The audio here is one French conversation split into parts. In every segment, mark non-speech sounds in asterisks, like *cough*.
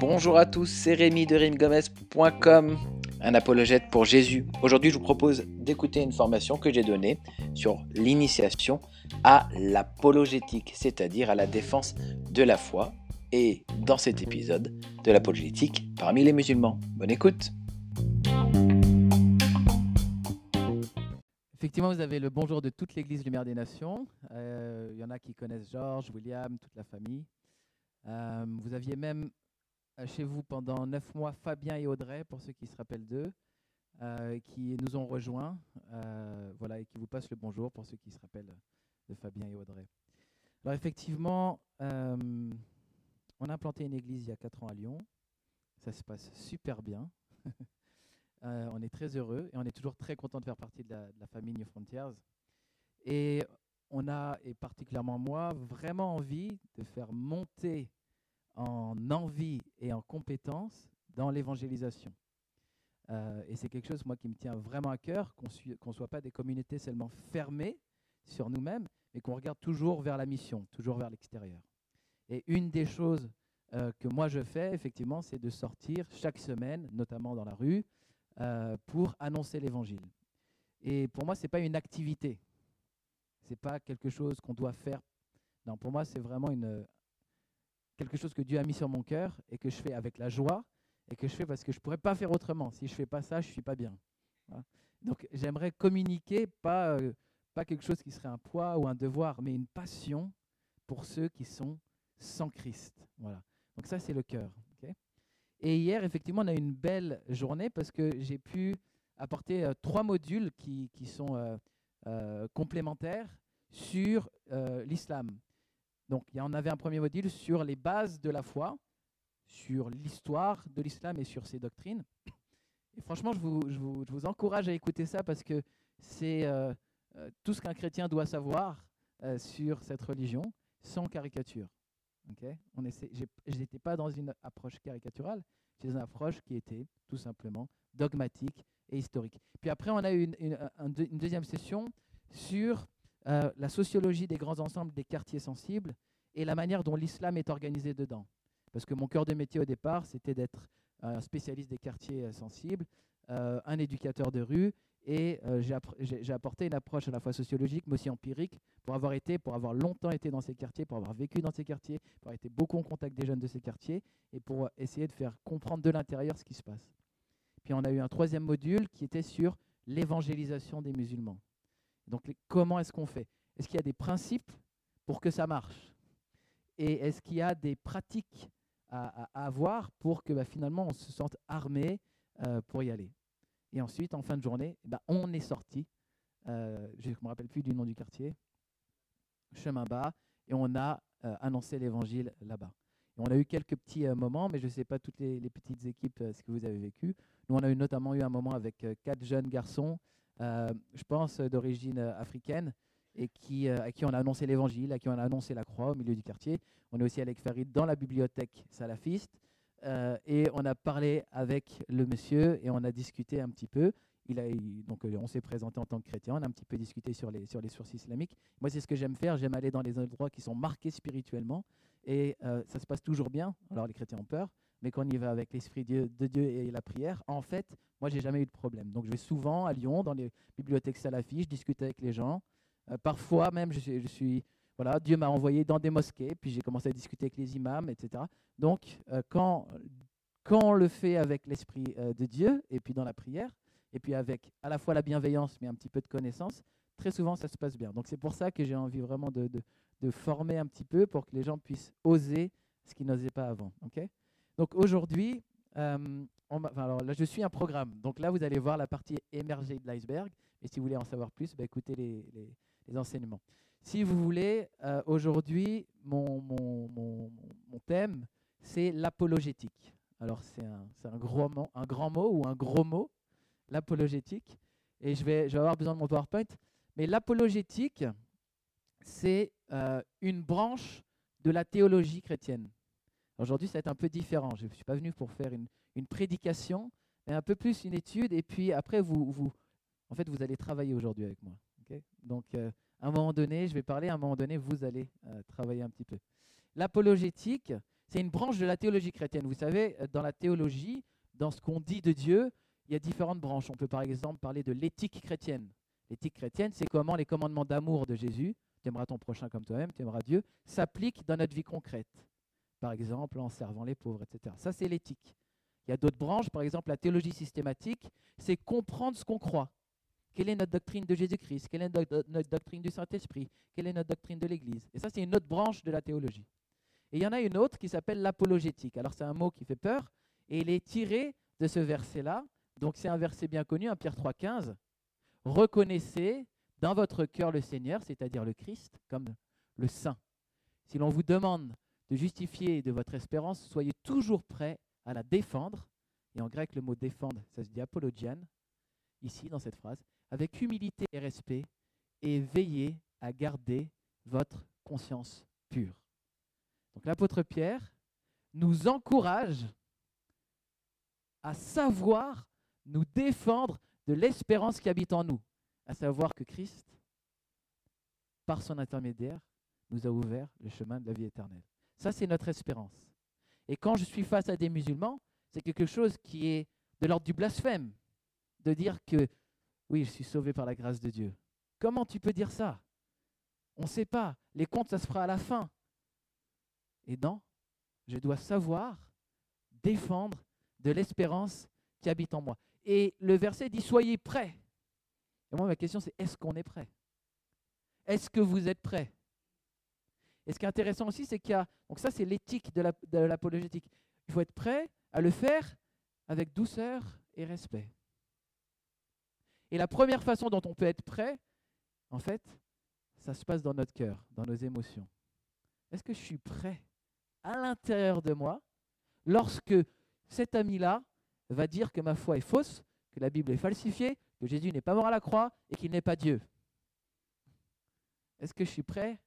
Bonjour à tous, c'est Rémi de rimgomez.com, un apologète pour Jésus. Aujourd'hui, je vous propose d'écouter une formation que j'ai donnée sur l'initiation à l'apologétique, c'est-à-dire à la défense de la foi, et dans cet épisode de l'apologétique parmi les musulmans. Bonne écoute. Effectivement, vous avez le bonjour de toute l'Église Lumière des Nations. Euh, il y en a qui connaissent Georges, William, toute la famille. Euh, vous aviez même euh, chez vous pendant neuf mois Fabien et Audrey, pour ceux qui se rappellent d'eux, qui nous ont rejoints, voilà, et qui vous passent le bonjour pour ceux qui se rappellent de Fabien et Audrey. Alors effectivement, on a implanté une église il y a quatre ans à Lyon. Ça se passe super bien. *laughs* on est très heureux et on est toujours très content de faire partie de la, de la famille New Frontiers. Et on a, et particulièrement moi, vraiment envie de faire monter en envie et en compétence dans l'évangélisation. Euh, et c'est quelque chose, moi, qui me tient vraiment à cœur, qu'on ne soit pas des communautés seulement fermées sur nous-mêmes, mais qu'on regarde toujours vers la mission, toujours vers l'extérieur. Et une des choses euh, que moi je fais, effectivement, c'est de sortir chaque semaine, notamment dans la rue, euh, pour annoncer l'évangile. Et pour moi, ce n'est pas une activité. Ce n'est pas quelque chose qu'on doit faire. Non, pour moi, c'est vraiment une, quelque chose que Dieu a mis sur mon cœur et que je fais avec la joie et que je fais parce que je ne pourrais pas faire autrement. Si je ne fais pas ça, je ne suis pas bien. Donc j'aimerais communiquer, pas, euh, pas quelque chose qui serait un poids ou un devoir, mais une passion pour ceux qui sont sans Christ. Voilà. Donc ça, c'est le cœur. Et hier, effectivement, on a eu une belle journée parce que j'ai pu apporter euh, trois modules qui, qui sont euh, complémentaires sur l'islam. Donc, il y en avait un premier module sur les bases de la foi, sur l'histoire de l'islam et sur ses doctrines. Et franchement, je vous, je vous, je vous encourage à écouter ça parce que c'est euh, euh, tout ce qu'un chrétien doit savoir euh, sur cette religion, sans caricature. Okay je n'étais pas dans une approche caricaturale, j'étais dans une approche qui était tout simplement dogmatique et historique. Puis après, on a eu une, deuxième session sur euh, la sociologie des grands ensembles des quartiers sensibles et la manière dont l'islam est organisé dedans. Parce que mon cœur de métier au départ, c'était d'être un spécialiste des quartiers euh, sensibles, euh, un éducateur de rue, et j'ai apporté une approche à la fois sociologique, mais aussi empirique, pour avoir été, pour avoir longtemps été dans ces quartiers, pour avoir vécu dans ces quartiers, pour avoir été beaucoup en contact des jeunes de ces quartiers, et pour essayer de faire comprendre de l'intérieur ce qui se passe. Puis on a eu un troisième module qui était sur l'évangélisation des musulmans. Donc comment est-ce qu'on fait? Est-ce qu'il y a des principes pour que ça marche? Et est-ce qu'il y a des pratiques à, avoir pour que bah, finalement on se sente armé euh, pour y aller? Et ensuite, en fin de journée, bah, on est sorti, euh, je ne me rappelle plus du nom du quartier, chemin bas, et on a euh, annoncé l'évangile là-bas. on a eu quelques petits moments, mais je ne sais pas toutes les, petites équipes ce que vous avez vécu. Nous, on a eu notamment eu un moment avec quatre jeunes garçons euh, je pense, d'origine euh, africaine, et euh, à qui on a annoncé l'évangile, à qui on a annoncé la croix au milieu du quartier. On est aussi allé Farid dans la bibliothèque salafiste, et on a parlé avec le monsieur, et on a discuté un petit peu. Il a, donc on s'est présenté en tant que chrétien, on a un petit peu discuté sur les, sur les sources islamiques. Moi, c'est ce que j'aime faire, j'aime aller dans les endroits qui sont marqués spirituellement, et ça se passe toujours bien. Alors les chrétiens ont peur, mais quand on y va avec l'Esprit de Dieu et la prière, en fait, moi, j'ai jamais eu de problème. Donc, je vais souvent à Lyon, dans les bibliothèques salafis, je discute avec les gens. Euh, parfois, même, je, suis, voilà, Dieu m'a envoyé dans des mosquées, puis j'ai commencé à discuter avec les imams, etc. Donc, euh, quand, quand on le fait avec l'Esprit euh, de Dieu, et puis dans la prière, et puis avec à la fois la bienveillance, mais un petit peu de connaissance, très souvent, ça se passe bien. Donc, c'est pour ça que j'ai envie vraiment de, de, de, former un petit peu pour que les gens puissent oser ce qu'ils n'osaient pas avant. ok? Donc aujourd'hui, euh, alors là, je suis un programme. Donc là, vous allez voir la partie émergée de l'iceberg. Et si vous voulez en savoir plus, bah, écoutez les, les, enseignements. Si vous voulez, euh, aujourd'hui, mon, thème, c'est l'apologétique. Alors c'est un, gros un grand mot ou un gros mot, l'apologétique. Et je vais, avoir besoin de mon PowerPoint. Mais l'apologétique, c'est euh, une branche de la théologie chrétienne. Aujourd'hui, ça va être un peu différent. Je ne suis pas venu pour faire une, prédication, mais un peu plus une étude. Et puis après, vous, vous, en fait, vous allez travailler aujourd'hui avec moi. Donc, euh, À un moment donné, je vais parler, à un moment donné, vous allez euh, travailler un petit peu. L'apologétique, c'est une branche de la théologie chrétienne. Vous savez, euh, dans la théologie, dans ce qu'on dit de Dieu, il y a différentes branches. On peut par exemple parler de l'éthique chrétienne. L'éthique chrétienne, c'est comment les commandements d'amour de Jésus, tu aimeras ton prochain comme toi-même, tu aimeras Dieu, s'appliquent dans notre vie concrète. Par exemple, en servant les pauvres, etc. Ça, c'est l'éthique. Il y a d'autres branches, par exemple la théologie systématique, c'est comprendre ce qu'on croit. Quelle est notre doctrine de Jésus-Christ? Quelle est notre doctrine du Saint-Esprit? Quelle est notre doctrine de l'Église? Et ça, c'est une autre branche de la théologie. Et il y en a une autre qui s'appelle l'apologétique. Alors, c'est un mot qui fait peur, et il est tiré de ce verset-là. Donc, c'est un verset bien connu, 1 Pierre 3,15. Reconnaissez dans votre cœur le Seigneur, c'est-à-dire le Christ, comme le Saint. Si l'on vous demande de justifier de votre espérance, soyez toujours prêts à la défendre. Et en grec, le mot défendre, ça se dit apologian, ici dans cette phrase, avec humilité et respect, et veillez à garder votre conscience pure. Donc l'apôtre Pierre nous encourage à savoir nous défendre de l'espérance qui habite en nous, à savoir que Christ, par son intermédiaire, nous a ouvert le chemin de la vie éternelle. Ça, c'est notre espérance. Et quand je suis face à des musulmans, c'est quelque chose qui est de l'ordre du blasphème, de dire que oui, je suis sauvé par la grâce de Dieu. Comment tu peux dire ça? On ne sait pas. Les comptes, ça se fera à la fin. Et non, je dois savoir défendre de l'espérance qui habite en moi. Et le verset dit Soyez prêts. Et moi, ma question, c'est est-ce qu'on est prêt? Est-ce que vous êtes prêts? Et ce qui est intéressant aussi, c'est qu'il y a. Donc, ça, c'est l'éthique de l'apologétique. Il faut être prêt à le faire avec douceur et respect. Et la première façon dont on peut être prêt, en fait, ça se passe dans notre cœur, dans nos émotions. Est-ce que je suis prêt à l'intérieur de moi lorsque cet ami-là va dire que ma foi est fausse, que la Bible est falsifiée, que Jésus n'est pas mort à la croix et qu'il n'est pas Dieu? Est-ce que je suis prêt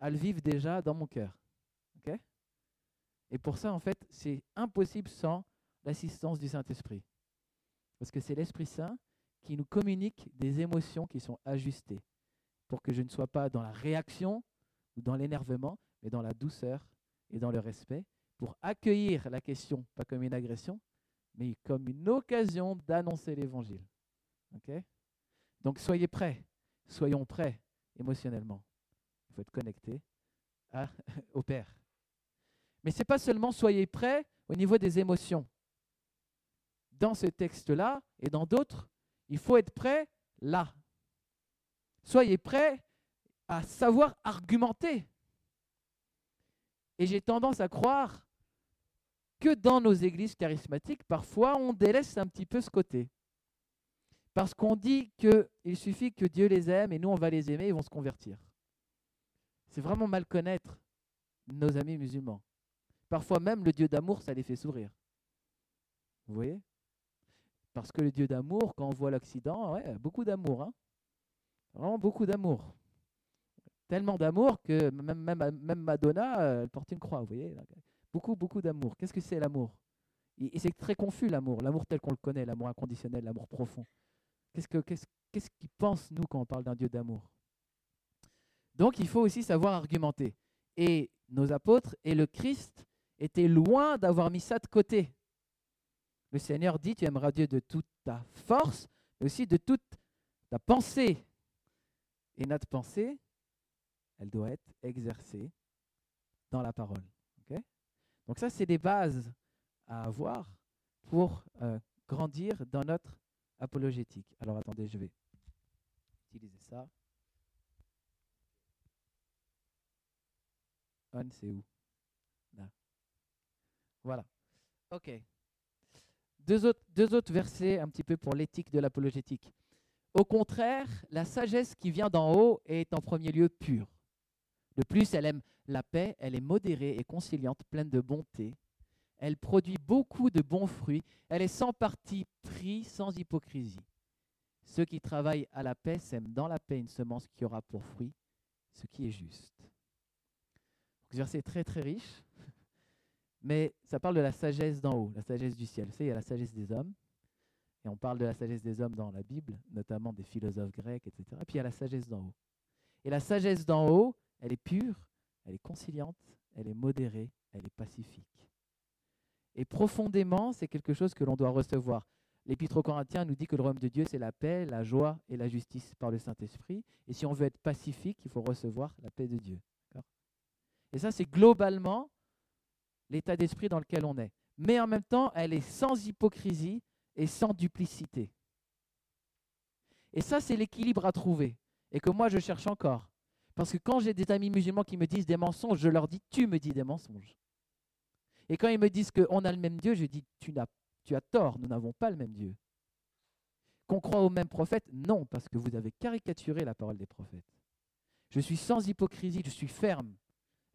à le vivre déjà dans mon cœur? Et pour ça, en fait, c'est impossible sans l'assistance du Saint-Esprit. Parce que c'est l'Esprit Saint qui nous communique des émotions qui sont ajustées, pour que je ne sois pas dans la réaction ou dans l'énervement, mais dans la douceur et dans le respect, pour accueillir la question, pas comme une agression, mais comme une occasion d'annoncer l'évangile. Donc soyez prêts, soyons prêts émotionnellement. Il faut être connecté *laughs* au Père. Mais ce n'est pas seulement soyez prêts au niveau des émotions. Dans ce texte-là et dans d'autres, il faut être prêt là. Soyez prêts à savoir argumenter. Et j'ai tendance à croire que dans nos églises charismatiques, parfois, on délaisse un petit peu ce côté. Parce qu'on dit qu'il suffit que Dieu les aime et nous, on va les aimer, ils vont se convertir. C'est vraiment mal connaître nos amis musulmans. Parfois même, le Dieu d'amour, ça les fait sourire. Vous voyez? Parce que le Dieu d'amour, quand on voit l'Occident, ouais, beaucoup d'amour. Hein Vraiment beaucoup d'amour. Tellement d'amour que même, même, Madonna, elle porte une croix, vous voyez Beaucoup, beaucoup d'amour. Qu'est-ce que c'est l'amour? Et, c'est très confus l'amour, l'amour tel qu'on le connaît, l'amour inconditionnel, l'amour profond. Qu'est-ce que qu'est-ce qu'est-ce qu'ils pensent nous quand on parle d'un Dieu d'amour? Donc il faut aussi savoir argumenter. Et nos apôtres et le Christ étaient loin d'avoir mis ça de côté. Le Seigneur dit tu aimeras Dieu de toute ta force, mais aussi de toute ta pensée. Et notre pensée, elle doit être exercée dans la parole. Donc ça, c'est des bases à avoir pour euh, grandir dans notre apologétique. Alors attendez, je vais utiliser ça. On, c'est où Là. Voilà. OK. Deux autres, versets un petit peu pour l'éthique de l'apologétique. Au contraire, la sagesse qui vient d'en haut est en premier lieu pure. De plus, elle aime la paix, elle est modérée et conciliante, pleine de bonté. Elle produit beaucoup de bons fruits. Elle est sans parti pris, sans hypocrisie. Ceux qui travaillent à la paix sèment dans la paix une semence qui aura pour fruit ce qui est juste. Ce verset est très très riche, mais ça parle de la sagesse d'en haut, la sagesse du ciel. Vous savez, il y a la sagesse des hommes, et on parle de la sagesse des hommes dans la Bible, notamment des philosophes grecs, etc. Et puis il y a la sagesse d'en haut. Et la sagesse d'en haut, elle est pure, elle est conciliante, elle est modérée, elle est pacifique. Et profondément, c'est quelque chose que l'on doit recevoir. L'Épître aux Corinthiens nous dit que le royaume de Dieu, c'est la paix, la joie et la justice par le Saint-Esprit. Et si on veut être pacifique, il faut recevoir la paix de Dieu. Et ça, c'est globalement l'état d'esprit dans lequel on est. Mais en même temps, elle est sans hypocrisie et sans duplicité. Et ça, c'est l'équilibre à trouver. Et que moi, je cherche encore. Parce que quand j'ai des amis musulmans qui me disent des mensonges, je leur dis, tu me dis des mensonges. Et quand ils me disent qu'on a le même Dieu, je dis, tu as, tu as tort, nous n'avons pas le même Dieu. Qu'on croit au même prophète Non, parce que vous avez caricaturé la parole des prophètes. Je suis sans hypocrisie, je suis ferme.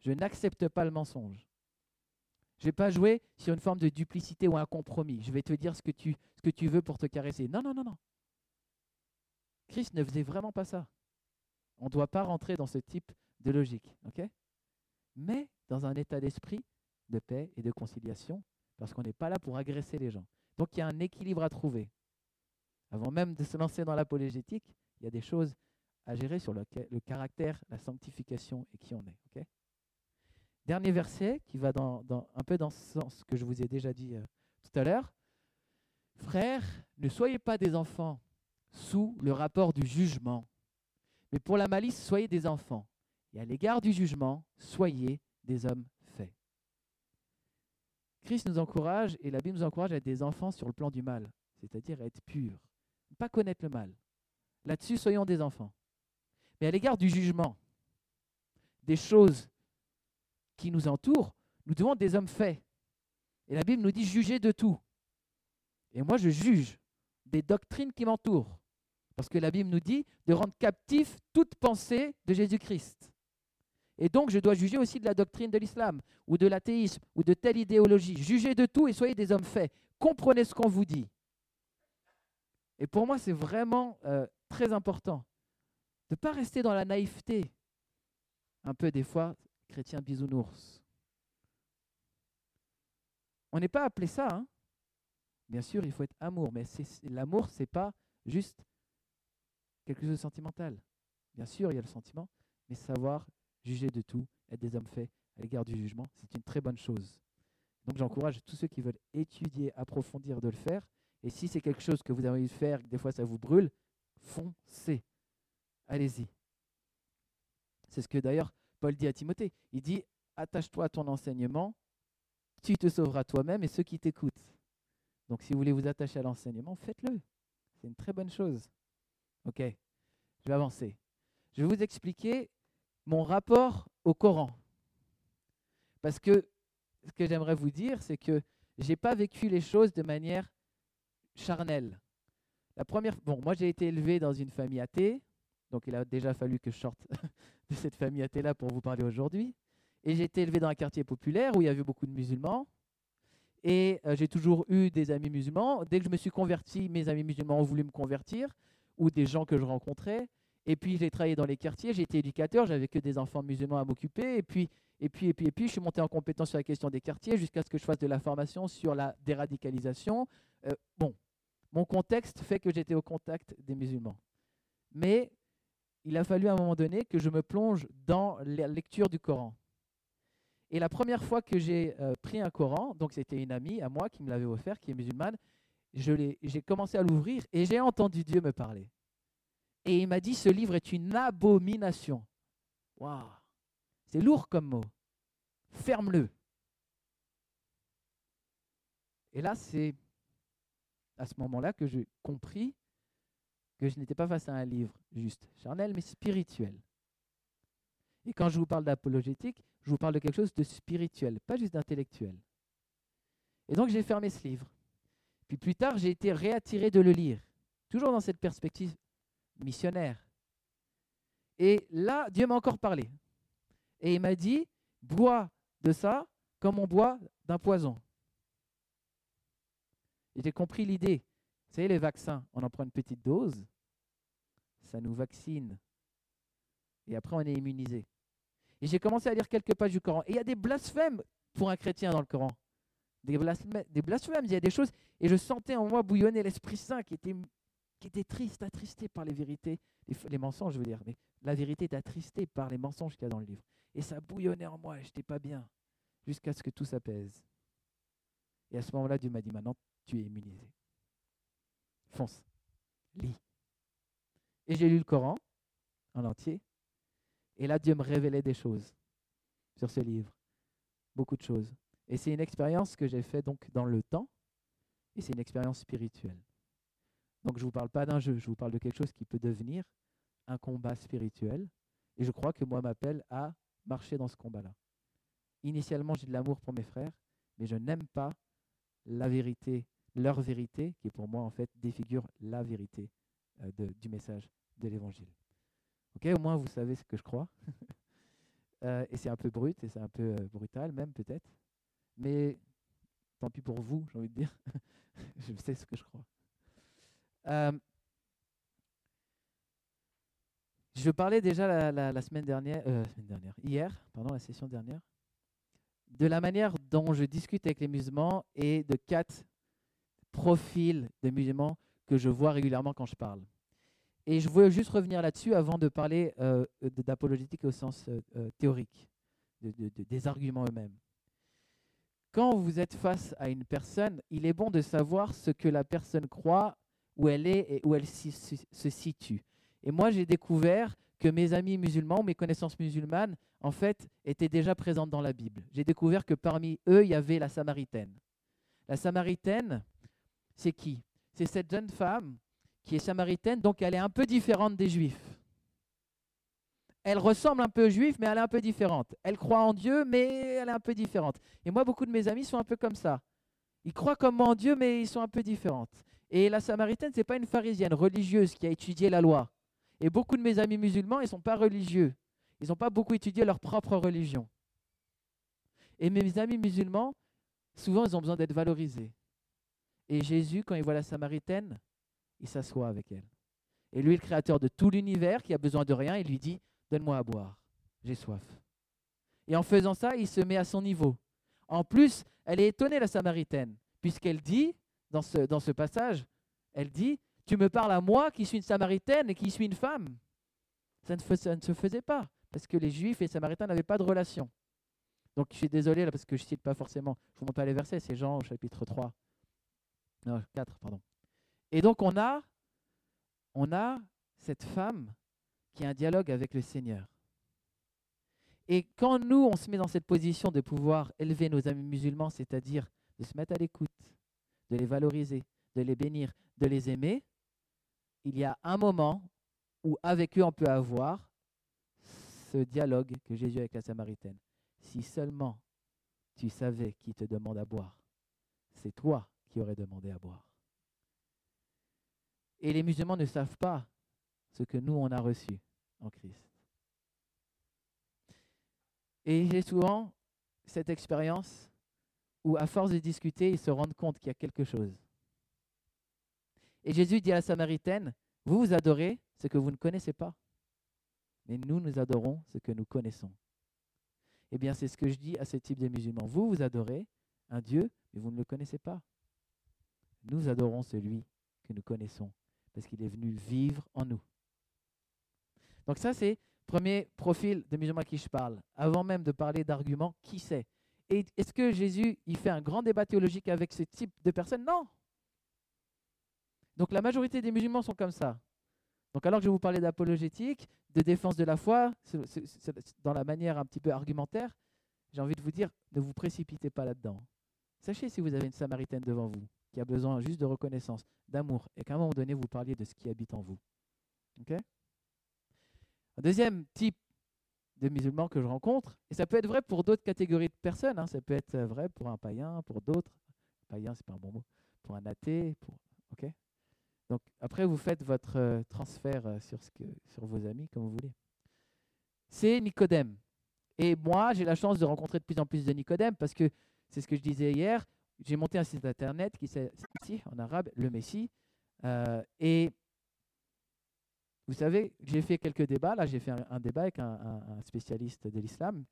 Je n'accepte pas le mensonge. Je ne vais pas jouer sur une forme de duplicité ou un compromis. Je vais te dire ce que tu, ce que tu veux pour te caresser. Non, non, non, non. Christ ne faisait vraiment pas ça. On ne doit pas rentrer dans ce type de logique. ok? Mais dans un état d'esprit de paix et de conciliation, parce qu'on n'est pas là pour agresser les gens. Donc il y a un équilibre à trouver. Avant même de se lancer dans l'apologétique, il y a des choses à gérer sur le, le, caractère, la sanctification et qui on est. Dernier verset qui va un peu dans ce sens que je vous ai déjà dit euh, tout à l'heure. Frères, ne soyez pas des enfants sous le rapport du jugement, mais pour la malice, soyez des enfants. Et à l'égard du jugement, soyez des hommes faits. Christ nous encourage et la Bible nous encourage à être des enfants sur le plan du mal, c'est-à-dire à être purs, ne pas connaître le mal. Là-dessus, soyons des enfants. Mais à l'égard du jugement, des choses qui nous entourent, nous devons être des hommes faits. Et la Bible nous dit juger de tout. Et moi, je juge des doctrines qui m'entourent. Parce que la Bible nous dit de rendre captif toute pensée de Jésus-Christ. Et donc, je dois juger aussi de la doctrine de l'islam, ou de l'athéisme, ou de telle idéologie. Jugez de tout et soyez des hommes faits. Comprenez ce qu'on vous dit. Et pour moi, c'est vraiment euh, très important de ne pas rester dans la naïveté. Un peu des fois, chrétien bisounours. On n'est pas appelé ça. Hein. Bien sûr, il faut être amour, mais l'amour, ce n'est pas juste quelque chose de sentimental. Bien sûr, il y a le sentiment, mais savoir juger de tout, être des hommes faits à l'égard du jugement, c'est une très bonne chose. Donc j'encourage tous ceux qui veulent étudier, approfondir de le faire. Et si c'est quelque chose que vous avez envie de faire, des fois ça vous brûle, foncez. Allez-y. C'est ce que d'ailleurs Paul dit à Timothée. Il dit, attache-toi à ton enseignement, tu te sauveras toi-même et ceux qui t'écoutent. Donc si vous voulez vous attacher à l'enseignement, faites-le. C'est une très bonne chose. Ok, je vais avancer. Je vais vous expliquer mon rapport au Coran. Parce que ce que j'aimerais vous dire, c'est que je n'ai pas vécu les choses de manière charnelle. La première, bon, moi j'ai été élevé dans une famille athée, donc il a déjà fallu que je sorte *laughs* de cette famille athée-là pour vous parler aujourd'hui. Et j'ai été élevé dans un quartier populaire où il y avait beaucoup de musulmans. Et euh, j'ai toujours eu des amis musulmans. Dès que je me suis converti, mes amis musulmans ont voulu me convertir, ou des gens que je rencontrais. Et puis j'ai travaillé dans les quartiers, j'ai été éducateur, j'avais que des enfants musulmans à m'occuper. Et puis, et puis, et puis, et puis, je suis monté en compétence sur la question des quartiers jusqu'à ce que je fasse de la formation sur la déradicalisation. Euh, bon, mon contexte fait que j'étais au contact des musulmans. Mais il a fallu à un moment donné que je me plonge dans la lecture du Coran. Et la première fois que j'ai euh, pris un Coran, donc c'était une amie à moi qui me l'avait offert, qui est musulmane, j'ai commencé à l'ouvrir et j'ai entendu Dieu me parler. Et il m'a dit, ce livre est une abomination. Waouh, c'est lourd comme mot. Ferme-le. Et là, c'est à ce moment-là que j'ai compris que je n'étais pas face à un livre juste charnel, mais spirituel. Et quand je vous parle d'apologétique, je vous parle de quelque chose de spirituel, pas juste d'intellectuel. Et donc j'ai fermé ce livre. Puis plus tard, j'ai été réattiré de le lire, toujours dans cette perspective missionnaire. Et là, Dieu m'a encore parlé. Et il m'a dit, bois de ça comme on boit d'un poison. J'ai compris l'idée. Savez, les vaccins, on en prend une petite dose, ça nous vaccine. Et après, on est immunisé. Et j'ai commencé à lire quelques pages du Coran. Et il y a des blasphèmes pour un chrétien dans le Coran. Des blasphèmes, des blasphèmes, il y a des choses. Et je sentais en moi bouillonner l'Esprit Saint qui était, qui était triste, attristé par les vérités, les, mensonges, je veux dire, mais la vérité est attristée par les mensonges qu'il y a dans le livre. Et ça bouillonnait en moi, je n'étais pas bien, jusqu'à ce que tout s'apaise. Et à ce moment-là, Dieu m'a dit, maintenant, tu es immunisé. Fonce, lis. Et j'ai lu le Coran en entier. Et là, Dieu me révélait des choses sur ce livre. Beaucoup de choses. Et c'est une expérience que j'ai faite donc dans le temps. Et c'est une expérience spirituelle. Donc je ne vous parle pas d'un jeu, je vous parle de quelque chose qui peut devenir un combat spirituel. Et je crois que moi m'appelle à marcher dans ce combat-là. Initialement, j'ai de l'amour pour mes frères, mais je n'aime pas la vérité, leur vérité, qui pour moi en fait défigure la vérité euh, du message de l'évangile. Ok, au moins vous savez ce que je crois. *laughs* Euh, et c'est un peu brut et c'est un peu euh, brutal même peut-être. Mais tant pis pour vous, j'ai envie de dire. *laughs* je sais ce que je crois. Je parlais déjà la, semaine, dernière, euh, semaine dernière, hier, pendant la session dernière, de la manière dont je discute avec les musulmans et de quatre profils de musulmans que je vois régulièrement quand je parle. Et je voulais juste revenir là-dessus avant de parler euh, d'apologétique au sens euh, théorique, des arguments eux-mêmes. Quand vous êtes face à une personne, il est bon de savoir ce que la personne croit, où elle est et où elle se situe. Et moi, j'ai découvert que mes amis musulmans, mes connaissances musulmanes, en fait, étaient déjà présentes dans la Bible. J'ai découvert que parmi eux, il y avait la Samaritaine. La Samaritaine, c'est qui? C'est cette jeune femme qui est samaritaine, donc elle est un peu différente des Juifs. Elle ressemble un peu aux Juifs, mais elle est un peu différente. Elle croit en Dieu, mais elle est un peu différente. Et moi, beaucoup de mes amis sont un peu comme ça. Ils croient comme moi en Dieu, mais ils sont un peu différents. Et la Samaritaine, ce n'est pas une pharisienne religieuse qui a étudié la loi. Et beaucoup de mes amis musulmans, ils ne sont pas religieux. Ils n'ont pas beaucoup étudié leur propre religion. Et mes amis musulmans, souvent, ils ont besoin d'être valorisés. Et Jésus, quand il voit la Samaritaine, il s'assoit avec elle. Et lui, le créateur de tout l'univers, qui a besoin de rien, il lui dit, donne-moi à boire, j'ai soif. Et en faisant ça, il se met à son niveau. En plus, elle est étonnée, la Samaritaine, puisqu'elle dit, dans ce, dans ce passage, elle dit, tu me parles à moi qui suis une Samaritaine et qui suis une femme. Ça ne, se faisait pas, parce que les Juifs et les Samaritains n'avaient pas de relation. Donc je suis désolé là, parce que je ne cite pas forcément, je ne vous montre pas les versets, c'est Jean au chapitre 3. Non, 4, pardon. Et donc on a, on a cette femme qui a un dialogue avec le Seigneur. Et quand nous, on se met dans cette position de pouvoir élever nos amis musulmans, c'est-à-dire de se mettre à l'écoute, de les valoriser, de les bénir, de les aimer, il y a un moment où avec eux on peut avoir ce dialogue que Jésus a avec la Samaritaine. Si seulement tu savais qui te demande à boire, c'est toi qui aurais demandé à boire. Et les musulmans ne savent pas ce que nous, on a reçu en Christ. Et j'ai souvent cette expérience où, à force de discuter, ils se rendent compte qu'il y a quelque chose. Et Jésus dit à la Samaritaine, vous vous adorez ce que vous ne connaissez pas, mais nous, nous adorons ce que nous connaissons. Eh bien, c'est ce que je dis à ce type de musulmans. Vous, vous adorez un Dieu, mais vous ne le connaissez pas. Nous adorons celui que nous connaissons, parce qu'il est venu vivre en nous. Donc ça, c'est le premier profil de musulman à qui je parle. Avant même de parler d'arguments, qui c'est? Et est-ce que Jésus, il fait un grand débat théologique avec ce type de personnes? Non. Donc la majorité des musulmans sont comme ça. Donc alors que je vais vous parler d'apologétique, de défense de la foi, dans la manière un petit peu argumentaire, j'ai envie de vous dire, ne vous précipitez pas là-dedans. Sachez si vous avez une Samaritaine devant vous, qui a besoin juste de reconnaissance, d'amour, et qu'à un moment donné, vous parliez de ce qui habite en vous. Un deuxième type de musulmans que je rencontre, et ça peut être vrai pour d'autres catégories de personnes, hein. ça peut être vrai pour un païen, pour d'autres, païen c'est pas un bon mot, pour un athée, pour, ok? Donc après, vous faites votre euh, transfert euh, sur, ce que, sur vos amis comme vous voulez. C'est Nicodème. Et moi, j'ai la chance de rencontrer de plus en plus de Nicodème parce que c'est ce que je disais hier. J'ai monté un site internet qui ici en arabe, le Messie. Euh, et vous savez, j'ai fait quelques débats. Là, j'ai fait un, débat avec un, spécialiste de l'islam.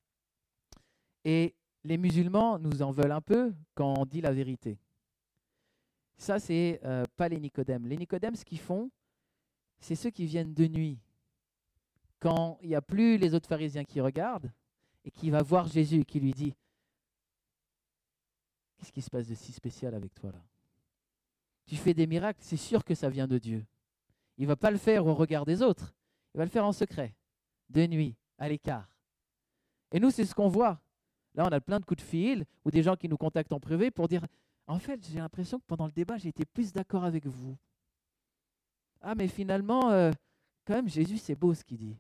Et les musulmans nous en veulent un peu quand on dit la vérité. Ça, c'est euh, pas les Nicodèmes. Les Nicodèmes, ce qu'ils font, c'est ceux qui viennent de nuit. quand il n'y a plus les autres pharisiens qui regardent et qui va voir Jésus qui lui dit Qu'est-ce qui se passe de si spécial avec toi là? Tu fais des miracles, c'est sûr que ça vient de Dieu. Il ne va pas le faire au regard des autres, il va le faire en secret, de nuit, à l'écart. Et nous, c'est ce qu'on voit. Là, on a plein de coups de fil ou des gens qui nous contactent en privé pour dire En fait, j'ai l'impression que pendant le débat, j'ai été plus d'accord avec vous. Ah, mais finalement, euh, quand même, Jésus, c'est beau ce qu'il dit.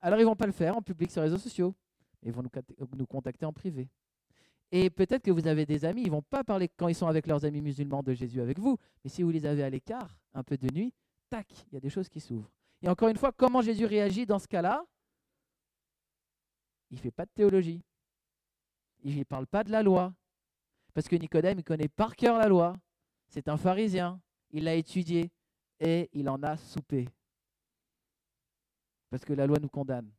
Alors, ils vont pas le faire en public sur les réseaux sociaux. Ils vont nous contacter en privé. Et peut-être que vous avez des amis, ils vont pas parler quand ils sont avec leurs amis musulmans de Jésus avec vous, mais si vous les avez à l'écart, un peu de nuit, tac, il y a des choses qui s'ouvrent. Et encore une fois, comment Jésus réagit dans ce cas-là? Il fait pas de théologie. Il ne parle pas de la loi. Parce que Nicodème, il connaît par cœur la loi. C'est un pharisien. Il l'a étudié et il en a soupé. Parce que la loi nous condamne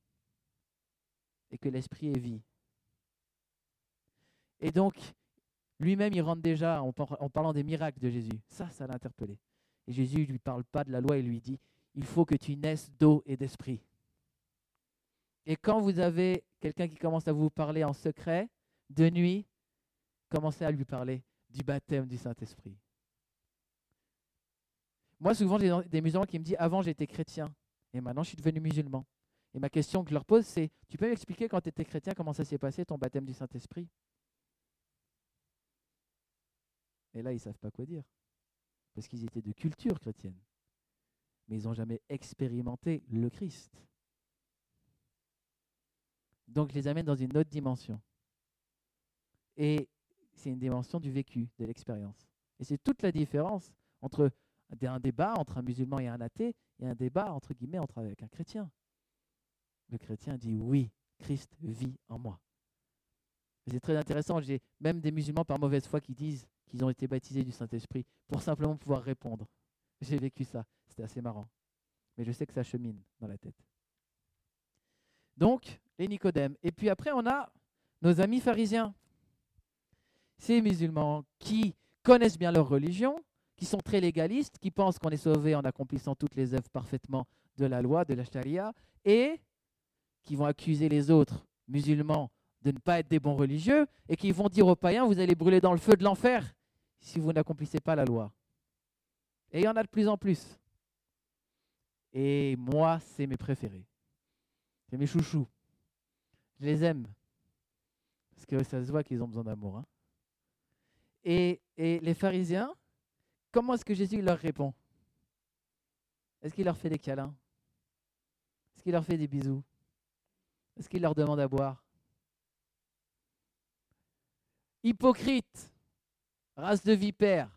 et que l'esprit est vie. Et donc, lui-même, il rentre déjà en, parlant des miracles de Jésus. Ça, ça l'a interpellé. Et Jésus ne lui parle pas de la loi, il lui dit, il faut que tu naisses d'eau et d'esprit. Et quand vous avez quelqu'un qui commence à vous parler en secret, de nuit, commencez à lui parler du baptême du Saint-Esprit. Moi, souvent, j'ai des musulmans qui me disent Avant, j'étais chrétien et maintenant, je suis devenu musulman. Et ma question que je leur pose, c'est Tu peux m'expliquer quand tu étais chrétien comment ça s'est passé, ton baptême du Saint-Esprit? Et là, ils ne savent pas quoi dire. Parce qu'ils étaient de culture chrétienne. Mais ils n'ont jamais expérimenté le Christ. Donc, je les amène dans une autre dimension. Et c'est une dimension du vécu, de l'expérience. Et c'est toute la différence entre un débat entre un musulman et un athée et un débat entre guillemets entre avec un chrétien. Le chrétien dit oui, Christ vit en moi. C'est très intéressant. J'ai même des musulmans par mauvaise foi qui disent qu'ils ont été baptisés du Saint-Esprit pour simplement pouvoir répondre. J'ai vécu ça. C'était assez marrant. Mais je sais que ça chemine dans la tête. Donc, les Nicodèmes. Et puis après, on a nos amis pharisiens. Ces musulmans qui connaissent bien leur religion, qui sont très légalistes, qui pensent qu'on est sauvé en accomplissant toutes les œuvres parfaitement de la loi, de la charia, et qui vont accuser les autres musulmans de ne pas être des bons religieux, et qui vont dire aux païens, vous allez brûler dans le feu de l'enfer si vous n'accomplissez pas la loi. Et il y en a de plus en plus. Et moi, c'est mes préférés. C'est mes chouchous. Je les aime. Parce que ça se voit qu'ils ont besoin d'amour. Hein. Et, et les pharisiens, Comment est-ce que Jésus leur répond? Est-ce qu'il leur fait des câlins? Est-ce qu'il leur fait des bisous? Est-ce qu'il leur demande à boire? Hypocrite, race de vipère,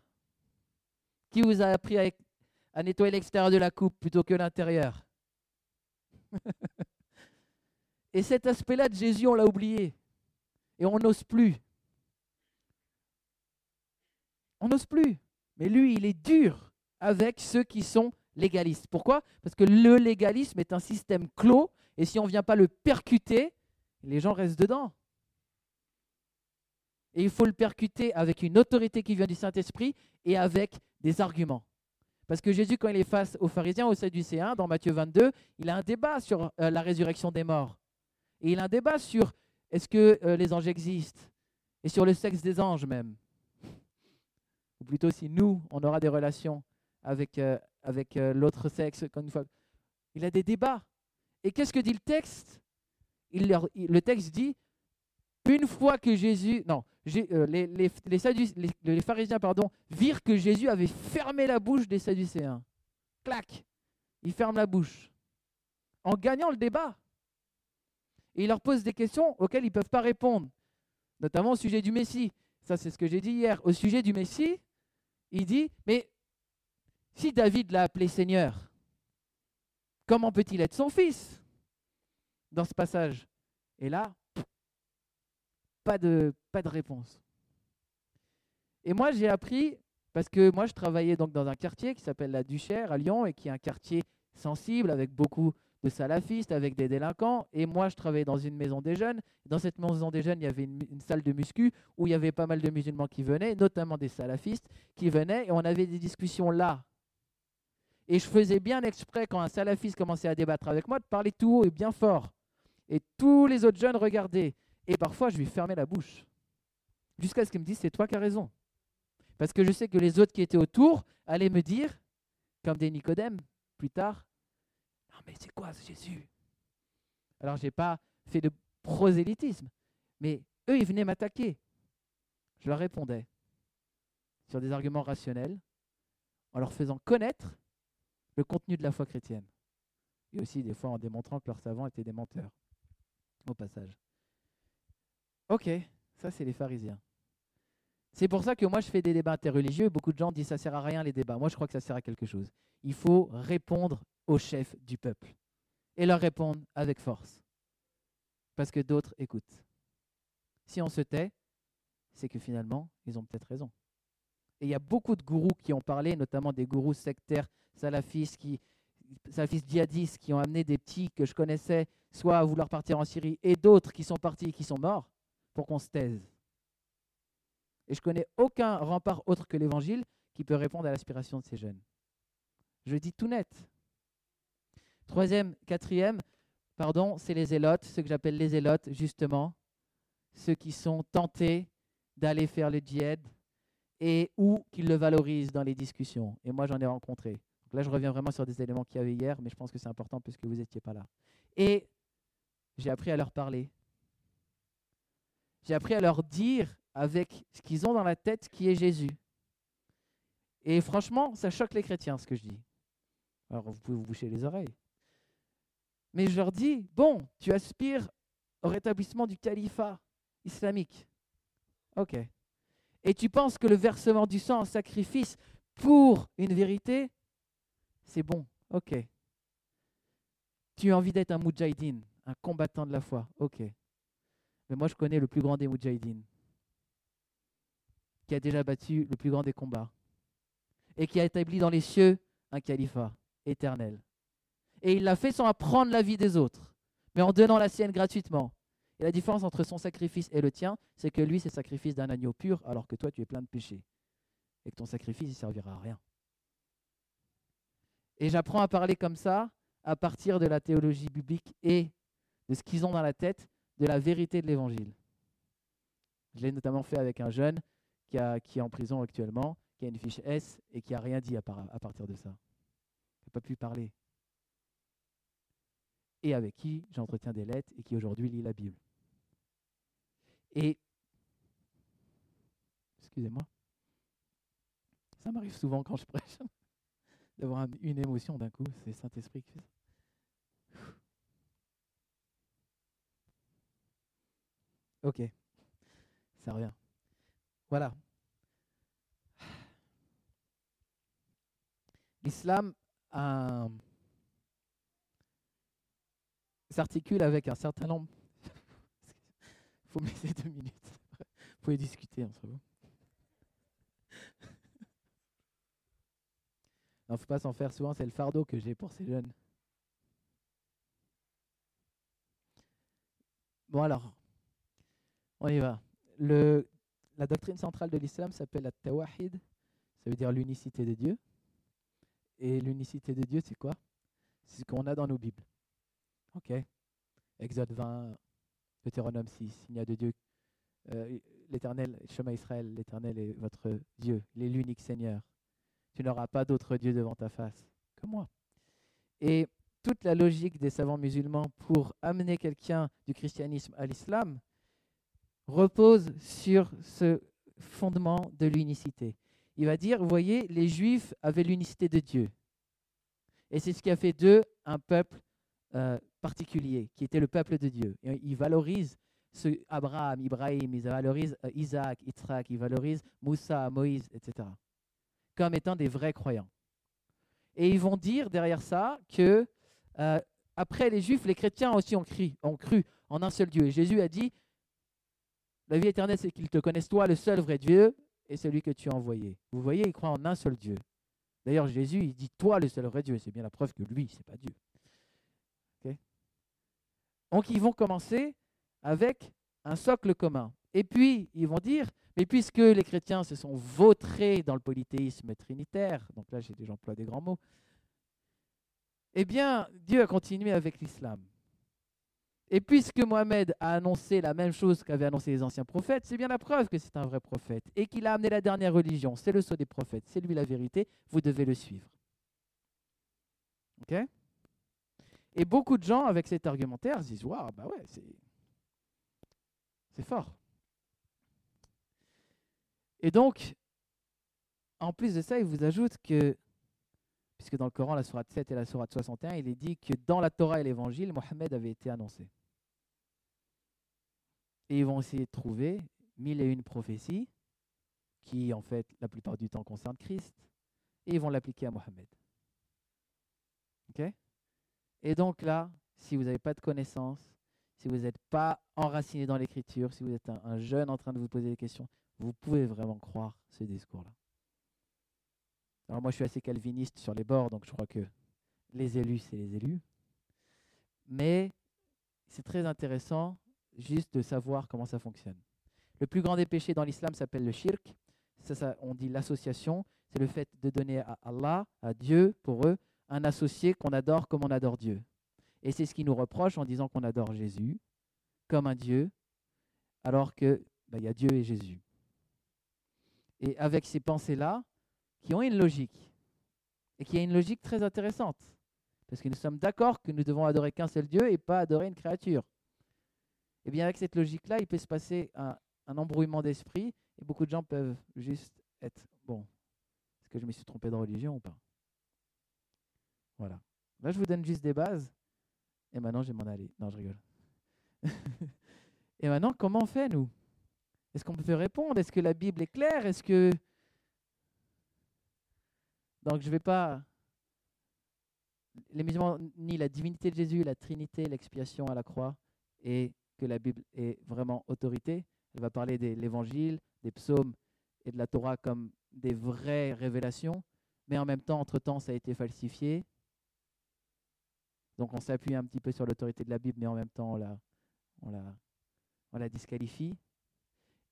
qui vous a appris à, nettoyer l'extérieur de la coupe plutôt que l'intérieur *laughs* Et cet aspect-là de Jésus, on l'a oublié. Et on n'ose plus. On n'ose plus. Mais lui, il est dur avec ceux qui sont légalistes. Pourquoi? Parce que le légalisme est un système clos et si on ne vient pas le percuter, les gens restent dedans. Et il faut le percuter avec une autorité qui vient du Saint-Esprit et avec des arguments. Parce que Jésus, quand il est face aux pharisiens, aux Sadducéens, dans Matthieu 22, il a un débat sur euh, la résurrection des morts. Et il a un débat sur est-ce que euh, les anges existent? Et sur le sexe des anges même ou plutôt si nous, on aura des relations avec, euh, avec l'autre sexe. Il a des débats. Et qu'est-ce que dit le texte? Le texte dit, une fois que Jésus, non, euh, les, pharisiens pardon, virent que Jésus avait fermé la bouche des Sadducéens. Clac, il ferme la bouche. En gagnant le débat. Et il leur pose des questions auxquelles ils ne peuvent pas répondre, notamment au sujet du Messie. Ça, c'est ce que j'ai dit hier. Au sujet du Messie, il dit, mais si David l'a appelé Seigneur, comment peut-il être son fils dans ce passage? Et là, pas de, pas de réponse. Et moi, j'ai appris, parce que moi, je travaillais donc dans un quartier qui s'appelle la Duchère à Lyon et qui est un quartier sensible avec beaucoup de salafistes avec des délinquants. Et moi, je travaillais dans une maison des jeunes. Dans cette maison des jeunes, il y avait une, salle de muscu où il y avait pas mal de musulmans qui venaient, notamment des salafistes qui venaient, et on avait des discussions là. Et je faisais bien exprès, quand un salafiste commençait à débattre avec moi, de parler tout haut et bien fort. Et tous les autres jeunes regardaient. Et parfois, je lui fermais la bouche. Jusqu'à ce qu'il me dise, c'est toi qui as raison. Parce que je sais que les autres qui étaient autour allaient me dire, comme des Nicodèmes, plus tard, non mais c'est quoi ce Jésus? Alors, je n'ai pas fait de prosélytisme, mais eux, ils venaient m'attaquer. Je leur répondais sur des arguments rationnels, en leur faisant connaître le contenu de la foi chrétienne. Et aussi des fois en démontrant que leurs savants étaient des menteurs, au passage. Ok, ça c'est les pharisiens. C'est pour ça que moi je fais des débats interreligieux beaucoup de gens disent ça sert à rien les débats. Moi je crois que ça sert à quelque chose. Il faut répondre aux chefs du peuple et leur répondre avec force. Parce que d'autres écoutent. Si on se tait, c'est que finalement, ils ont peut-être raison. Et il y a beaucoup de gourous qui ont parlé, notamment des gourous sectaires, salafistes, qui, salafistes djihadistes, qui ont amené des petits que je connaissais, soit à vouloir partir en Syrie, et d'autres qui sont partis et qui sont morts, pour qu'on se taise. Et je connais aucun rempart autre que l'Évangile qui peut répondre à l'aspiration de ces jeunes. Je dis tout net. Troisième, quatrième, pardon, c'est les zélotes, ceux que j'appelle les zélotes, justement, ceux qui sont tentés d'aller faire le djihad et ou qu'ils le valorisent dans les discussions. Et moi, j'en ai rencontré. Là, je reviens vraiment sur des éléments qu'il y avait hier, mais je pense que c'est important puisque vous n'étiez pas là. Et j'ai appris à leur parler. J'ai appris à leur dire avec ce qu'ils ont dans la tête qui est Jésus. Et franchement, ça choque les chrétiens ce que je dis. Alors vous pouvez vous boucher les oreilles. Mais je leur dis, bon, tu aspires au rétablissement du califat islamique. Ok. Et tu penses que le versement du sang en sacrifice pour une vérité, c'est bon. Ok. Tu as envie d'être un moudjahidine, un combattant de la foi. Ok. Mais moi, je connais le plus grand des moudjahidines, qui a déjà battu le plus grand des combats, et qui a établi dans les cieux un califat éternel. Et il l'a fait sans apprendre la vie des autres, mais en donnant la sienne gratuitement. Et la différence entre son sacrifice et le tien, c'est que lui, c'est le sacrifice d'un agneau pur, alors que toi, tu es plein de péchés. Et que ton sacrifice, il servira à rien. Et j'apprends à parler comme ça à partir de la théologie biblique et de ce qu'ils ont dans la tête, de la vérité de l'évangile. Je l'ai notamment fait avec un jeune qui, est en prison actuellement, qui a une fiche S et qui n'a rien dit à, à partir de ça. Il n'a pas pu parler. Et avec qui j'entretiens des lettres et qui aujourd'hui lit la Bible. Et, excusez-moi, ça m'arrive souvent quand je prêche, *laughs* d'avoir une émotion d'un coup, c'est Saint-Esprit qui fait ça. Ok, ça revient. Voilà. L'islam s'articule avec un certain nombre *laughs* faut me laisser deux minutes. Vous pouvez discuter entre vous. Il ne faut pas s'en faire souvent, c'est le fardeau que j'ai pour ces jeunes. Bon alors, on y va. La doctrine centrale de l'islam s'appelle la tawahid, ça veut dire l'unicité de Dieu. Et l'unicité de Dieu, c'est quoi? C'est ce qu'on a dans nos Bibles. Ok Exode 20, Deutéronome 6, il n'y a de Dieu. Euh, L'Éternel, chemin Israël, l'Éternel est votre Dieu, il est l'unique Seigneur. Tu n'auras pas d'autre Dieu devant ta face que moi. Et toute la logique des savants musulmans pour amener quelqu'un du christianisme à l'islam repose sur ce fondement de l'unicité. Il va dire, vous voyez, les Juifs avaient l'unicité de Dieu. Et c'est ce qui a fait d'eux un peuple euh, particulier, qui était le peuple de Dieu. Et il valorise Abraham, Ibrahim, il valorise euh, Isaac, Yitzhak, il valorise Moussa, Moïse, etc. Comme étant des vrais croyants. Et ils vont dire derrière ça que euh, après les Juifs, les chrétiens aussi ont, ont cru en un seul Dieu. Et Jésus a dit, la vie éternelle, c'est qu'ils te connaissent toi, le seul vrai Dieu, et celui que tu as envoyé. Vous voyez, ils croient en un seul Dieu. D'ailleurs, Jésus, il dit toi, le seul vrai Dieu. C'est bien la preuve que lui, c'est pas Dieu. Donc ils vont commencer avec un socle commun. Et puis ils vont dire, mais puisque les chrétiens se sont vautrés dans le polythéisme trinitaire, donc là j'ai déjà employé des grands mots, Eh bien, Dieu a continué avec l'islam. Et puisque Mohamed a annoncé la même chose qu'avaient annoncé les anciens prophètes, c'est bien la preuve que c'est un vrai prophète et qu'il a amené la dernière religion. C'est le sceau des prophètes, c'est lui la vérité, vous devez le suivre. Et beaucoup de gens, avec cet argumentaire, se disent Waouh, bah ouais, c'est, c'est fort. Et donc, en plus de ça, il vous ajoute que, puisque dans le Coran, la Sourate 7 et la Sourate 61, il est dit que dans la Torah et l'Évangile, Mohammed avait été annoncé. Et ils vont essayer de trouver mille et une prophéties qui, en fait, la plupart du temps concernent Christ, et ils vont l'appliquer à Mohammed. Ok? Et donc là, si vous n'avez pas de connaissances, si vous n'êtes pas enraciné dans l'écriture, si vous êtes un, un, jeune en train de vous poser des questions, vous pouvez vraiment croire ce discours-là. Alors moi, je suis assez calviniste sur les bords, donc je crois que les élus, c'est les élus. Mais c'est très intéressant juste de savoir comment ça fonctionne. Le plus grand des péchés dans l'islam s'appelle le shirk. Ça, on dit l'association. C'est le fait de donner à Allah, à Dieu, pour eux, un associé qu'on adore comme on adore Dieu. Et c'est ce qu'ils nous reprochent en disant qu'on adore Jésus comme un Dieu, alors qu'il ben, y a Dieu et Jésus. Et avec ces pensées-là, qui ont une logique, et qui a une logique très intéressante, parce que nous sommes d'accord que nous devons adorer qu'un seul Dieu et pas adorer une créature. Et eh bien avec cette logique-là, il peut se passer un, embrouillement d'esprit, et beaucoup de gens peuvent juste être, bon, est-ce que je me suis trompé de religion ou pas? Voilà. Là, je vous donne juste des bases, et maintenant, je vais m'en aller. Non, je rigole. *laughs* et maintenant, comment on fait, nous? Est-ce qu'on peut répondre? Est-ce que la Bible est claire? Est-ce que... Donc, je ne vais pas... Les musulmans ni la divinité de Jésus, la Trinité, l'expiation à la croix, et que la Bible est vraiment autorité. Elle va parler de l'évangile, des psaumes et de la Torah comme des vraies révélations, mais en même temps, entre-temps, ça a été falsifié. Donc on s'appuie un petit peu sur l'autorité de la Bible, mais en même temps, on la, disqualifie.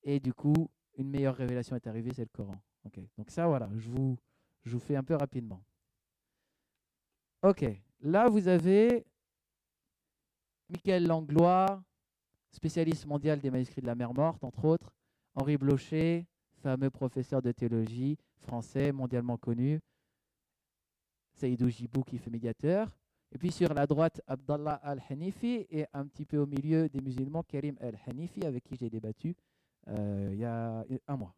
Et du coup, une meilleure révélation est arrivée, c'est le Coran. Donc ça, voilà, je vous, je vous fais un peu rapidement. Ok, là vous avez Michael Langlois, spécialiste mondial des manuscrits de la mer morte, entre autres, Henri Blocher, fameux professeur de théologie français mondialement connu, Saïdou Jibou qui fait médiateur, et puis sur la droite, Abdallah al-Hanifi, et un petit peu au milieu des musulmans, Karim al-Hanifi, avec qui j'ai débattu euh, il y a un mois.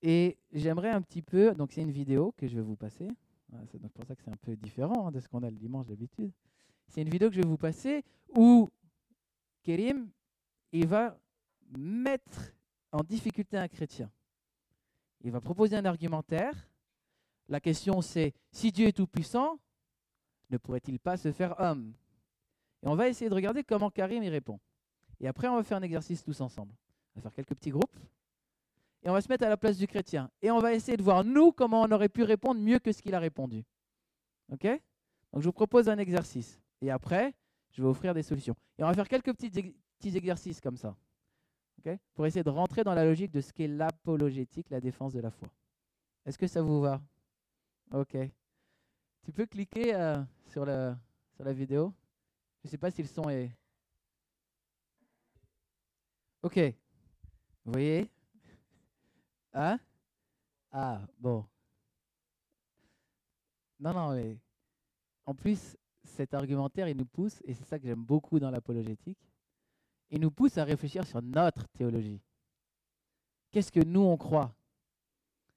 Et j'aimerais un petit peu, donc c'est une vidéo que je vais vous passer, c'est pour ça que c'est un peu différent hein, de ce qu'on a le dimanche d'habitude. C'est une vidéo que je vais vous passer où Kérim, il va mettre en difficulté un chrétien. Il va proposer un argumentaire. La question c'est, si Dieu est tout-puissant, ne pourrait-il pas se faire homme? Et on va essayer de regarder comment Karim y répond. Et après, on va faire un exercice tous ensemble. On va faire quelques petits groupes. Et on va se mettre à la place du chrétien. Et on va essayer de voir, nous, comment on aurait pu répondre mieux que ce qu'il a répondu. OK? Donc, je vous propose un exercice. Et après, je vais offrir des solutions. Et on va faire quelques petits, petits exercices comme ça, pour essayer de rentrer dans la logique de ce qu'est l'apologétique, la défense de la foi. Est-ce que ça vous va? Ok. Tu peux cliquer euh, sur, sur la vidéo Je ne sais pas si le son est... Ok. Vous voyez? Hein? Ah, bon. Non, non, mais en plus, cet argumentaire, il nous pousse, et c'est ça que j'aime beaucoup dans l'apologétique, il nous pousse à réfléchir sur notre théologie. Qu'est-ce que nous, on croit?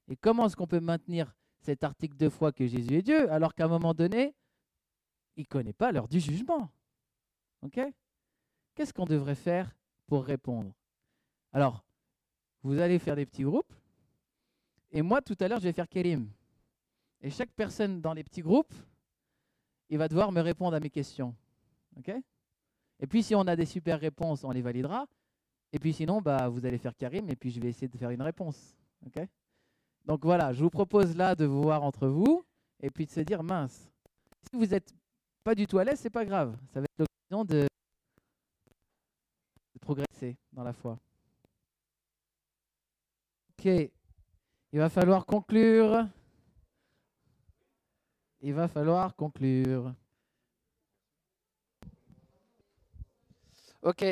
Et comment est-ce qu'on peut maintenir cet article de foi que Jésus est Dieu, alors qu'à un moment donné, il ne connaît pas l'heure du jugement? Ok? Qu'est-ce qu'on devrait faire pour répondre? Alors, vous allez faire des petits groupes, et moi, tout à l'heure, je vais faire Kérim. Et chaque personne dans les petits groupes, il va devoir me répondre à mes questions. OK? Et puis si on a des super réponses, on les validera. Et puis sinon, bah, vous allez faire Karim et puis je vais essayer de faire une réponse. OK? Donc voilà, je vous propose là de vous voir entre vous et puis de se dire mince. Si vous n'êtes pas du tout à l'aise, c'est pas grave. Ça va être l'occasion de, de progresser dans la foi. Ok. Il va falloir conclure. Il va falloir conclure. Ok.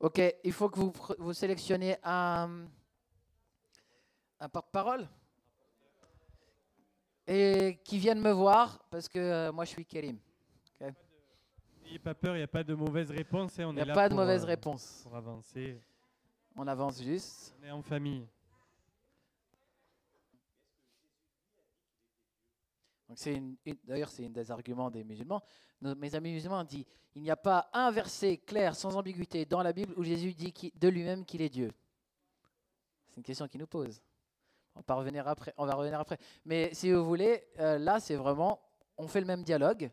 Ok, il faut que vous, vous sélectionnez un, un porte-parole et qui vienne me voir parce que euh, moi je suis Kérim. N'ayez pas peur, il n'y a pas de mauvaise réponse. hein, Il n'y a là pas de mauvaise euh, réponse. Pour avancer. On avance juste. On est en famille. D'ailleurs, c'est un des arguments des musulmans. Nos- mes amis musulmans ont dit il n'y a pas un verset clair, sans ambiguïté, dans la Bible où Jésus dit de lui-même qu'il est Dieu. C'est une question qu'il nous pose. On va revenir après. On va revenir après. Mais si vous voulez, euh, là, c'est vraiment, on fait le même dialogue.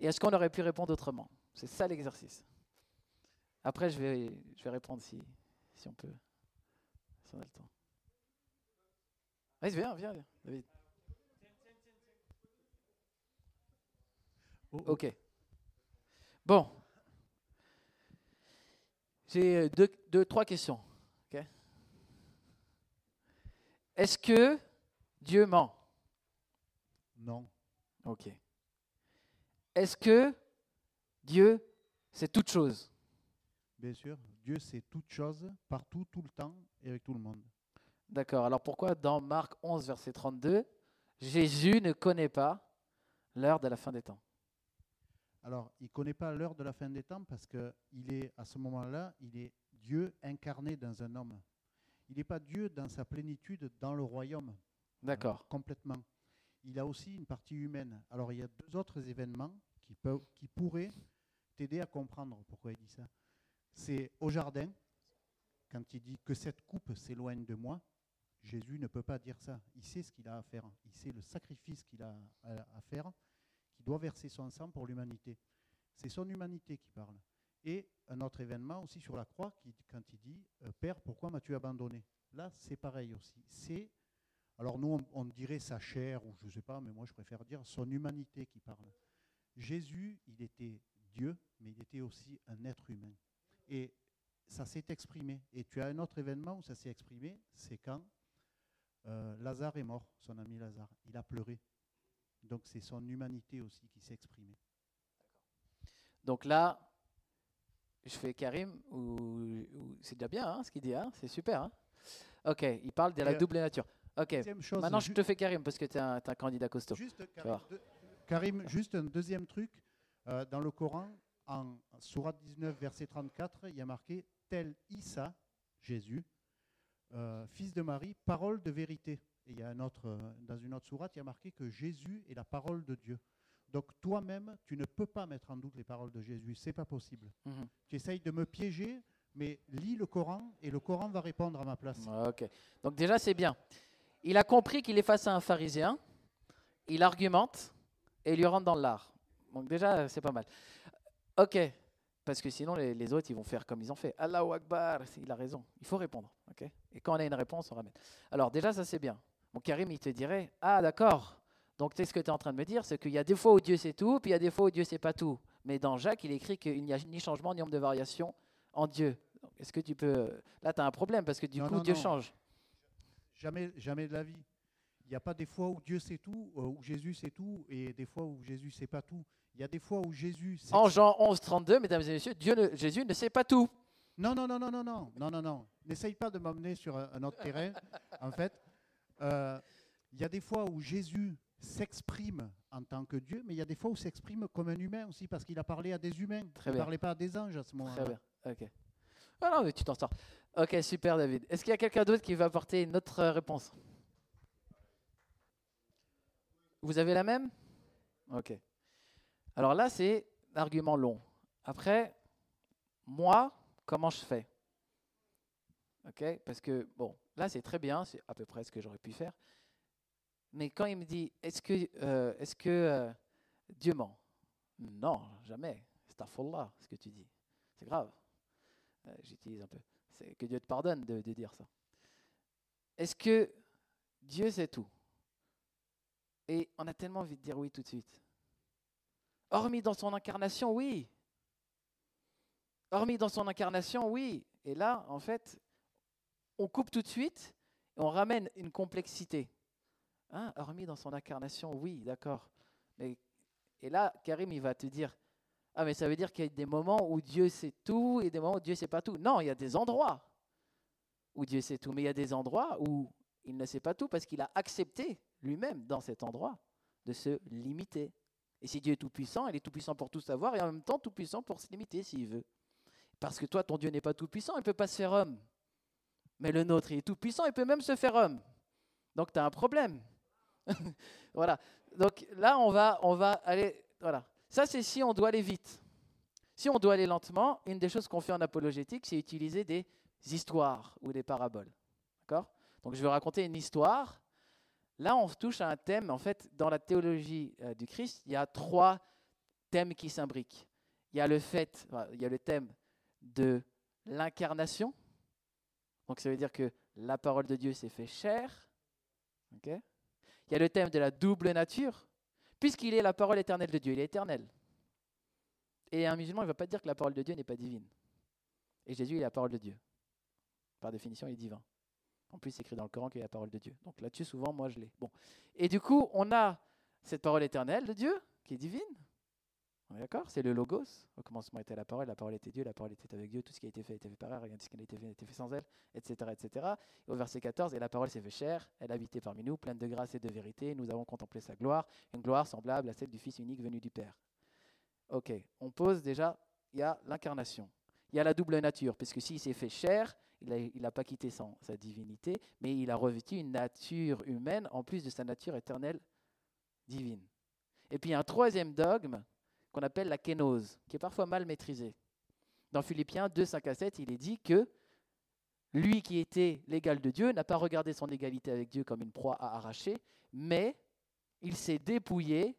Et est-ce qu'on aurait pu répondre autrement? C'est ça l'exercice. Après, je vais, je vais répondre si, si on peut, si on a le temps. Viens, viens, David. Oh, oh. Ok. Bon. J'ai euh, deux, deux, trois questions. ok? Est-ce que Dieu ment? Non. Ok. Est-ce que Dieu, c'est toute chose Bien sûr, Dieu sait toutes choses, partout, tout le temps et avec tout le monde. D'accord. Alors pourquoi dans Marc 11, verset 32, Jésus ne connaît pas l'heure de la fin des temps? Alors, il ne connaît pas l'heure de la fin des temps parce que il est à ce moment-là, il est Dieu incarné dans un homme. Il n'est pas Dieu dans sa plénitude dans le royaume. D'accord. euh, complètement. Il a aussi une partie humaine. Alors, il y a deux autres événements qui, peuvent, qui pourraient t'aider à comprendre pourquoi il dit ça. C'est au jardin, quand il dit que cette coupe s'éloigne de moi, Jésus ne peut pas dire ça. Il sait ce qu'il a à faire. Il sait le sacrifice qu'il a à, faire, qu'il doit verser son sang pour l'humanité. C'est son humanité qui parle. Et un autre événement aussi sur la croix, quand il dit euh, Père, pourquoi m'as-tu abandonné? Là, c'est pareil aussi. C'est alors nous, on dirait sa chair, ou je ne sais pas, mais moi je préfère dire son humanité qui parle. Jésus, il était Dieu, mais il était aussi un être humain. Et ça s'est exprimé. Et tu as un autre événement où ça s'est exprimé, c'est quand euh, Lazare est mort, son ami Lazare. Il a pleuré. Donc c'est son humanité aussi qui s'est exprimée. Donc là, je fais Karim, ou, ou- c'est déjà bien hein, ce qu'il dit, hein, c'est super. hein. ok, il parle de la Et, euh, double nature. Ok, chose, maintenant je te fais Karim parce que tu es, un candidat costaud. Juste, Karim, juste un deuxième truc. Euh, dans le Coran, en Sourate 19, verset 34, il y a marqué Tel Issa, Jésus, euh, fils de Marie, parole de vérité. Et il y a un autre, euh, dans une autre sourate, il y a marqué que Jésus est la parole de Dieu. Donc toi-même, tu ne peux pas mettre en doute les paroles de Jésus. C'est pas possible. Mhm. Tu essayes de me piéger, mais lis le Coran et le Coran va répondre à ma place. Ok, donc déjà c'est bien. Il a compris qu'il est face à un pharisien, il argumente et il lui rentre dans l'art. Donc déjà c'est pas mal. Ok, parce que sinon les, les autres ils vont faire comme ils ont fait. Allahu Akbar, il a raison, il faut répondre. ok et quand on a une réponse, on ramène. Alors déjà ça c'est bien. Mon Karim il te dirait Ah d'accord, donc tu sais ce que tu es en train de me dire, c'est qu'il y a des fois où Dieu sait tout, puis il y a des fois où Dieu sait pas tout. Mais dans Jacques il écrit qu'il n'y a ni changement ni nombre de variation en Dieu. Est-ce que tu peux... Là tu as un problème parce que du Non, coup non, Dieu non. change. Jamais, jamais de la vie. Il n'y a pas des fois où Dieu sait tout, euh, où Jésus sait tout, et des fois où Jésus sait pas tout. Il y a des fois où Jésus. En Jean 11, 32, mesdames et messieurs, Dieu ne- Jésus ne sait pas tout. Non, non, non, non, non, non, non, non, non. N'essaye pas de m'emmener sur un, autre terrain. *laughs* En fait, euh, il y a des fois où Jésus s'exprime en tant que Dieu, mais il y a des fois où il s'exprime comme un humain aussi, parce qu'il a parlé à des humains. Très il ne bien. parlait pas à des anges à ce Très moment-là. bien. Ok. Ah non, mais tu t'en sors. Ok, super, David. Est-ce qu'il y a quelqu'un d'autre qui va apporter une autre euh, réponse? Vous avez la même? Ok. Alors là, c'est l'argument long. Après, moi, comment je fais? Ok Parce que, bon, là, c'est très bien, c'est à peu près ce que j'aurais pu faire. Mais quand il me dit, est-ce que, euh, est-ce que euh, Dieu ment? Non, jamais. C'est là ce que tu dis. C'est grave. Euh, J'utilise un peu. Que Dieu te pardonne de dire ça. Est-ce que Dieu sait tout? Et on a tellement envie de dire oui tout de suite. Hormis dans son incarnation, oui. Hormis dans son incarnation, oui. Et là, en fait, on coupe tout de suite et on ramène une complexité. Hein, hormis dans son incarnation, oui, d'accord. Mais, et là, Karim, il va te dire, ah mais ça veut dire qu'il y a des moments où Dieu sait tout et des moments où Dieu sait pas tout. Non, il y a des endroits où Dieu sait tout, mais il y a des endroits où il ne sait pas tout parce qu'il a accepté lui-même dans cet endroit de se limiter. Et si Dieu est tout-puissant, il est tout-puissant pour tout savoir et en même temps tout-puissant pour se limiter s'il veut. Parce que toi, ton Dieu n'est pas tout-puissant, il ne peut pas se faire homme. Mais le nôtre, il est tout-puissant, il peut même se faire homme. Donc tu as un problème. *laughs* voilà. Donc là, on va, on va aller. Voilà. Ça, c'est si on doit aller vite. Si on doit aller lentement, une des choses qu'on fait en apologétique, c'est utiliser des histoires ou des paraboles. D'accord? Donc je vais raconter une histoire. Là, on touche à un thème. En fait, dans la théologie euh, du Christ, il y a trois thèmes qui s'imbriquent. Il y a le fait, il y a le thème de l'incarnation. Donc ça veut dire que la parole de Dieu s'est fait chair. il y a le thème de la double nature, puisqu'il est la parole éternelle de Dieu, il est éternel. Et un musulman, il ne va pas dire que la parole de Dieu n'est pas divine. Et Jésus est la parole de Dieu. Par définition, il est divin. En plus, c'est écrit dans le Coran qu'il est la parole de Dieu. Donc là-dessus, souvent, moi, je l'ai. Bon. Et du coup, on a cette parole éternelle de Dieu, qui est divine, on est d'accord? C'est le logos. Au commencement était la parole, la parole était Dieu, la parole était avec Dieu, tout ce qui a été fait a été fait par elle, rien de ce qui a été fait a été fait sans elle, etc. etc. Et au verset 14, et la parole s'est fait chair, elle habitait parmi nous, pleine de grâce et de vérité, nous avons contemplé sa gloire, une gloire semblable à celle du Fils unique venu du Père. Ok, on pose déjà, il y a l'incarnation. Il y a la double nature, puisque s'il s'est fait chair, il n'a pas quitté sa divinité, mais il a revêtu une nature humaine en plus de sa nature éternelle divine. Et puis il y a un troisième dogme qu'on appelle la kénose, qui est parfois mal maîtrisée. Dans Philippiens 2, 5 à 7, il est dit que lui qui était l'égal de Dieu n'a pas regardé son égalité avec Dieu comme une proie à arracher, mais il s'est dépouillé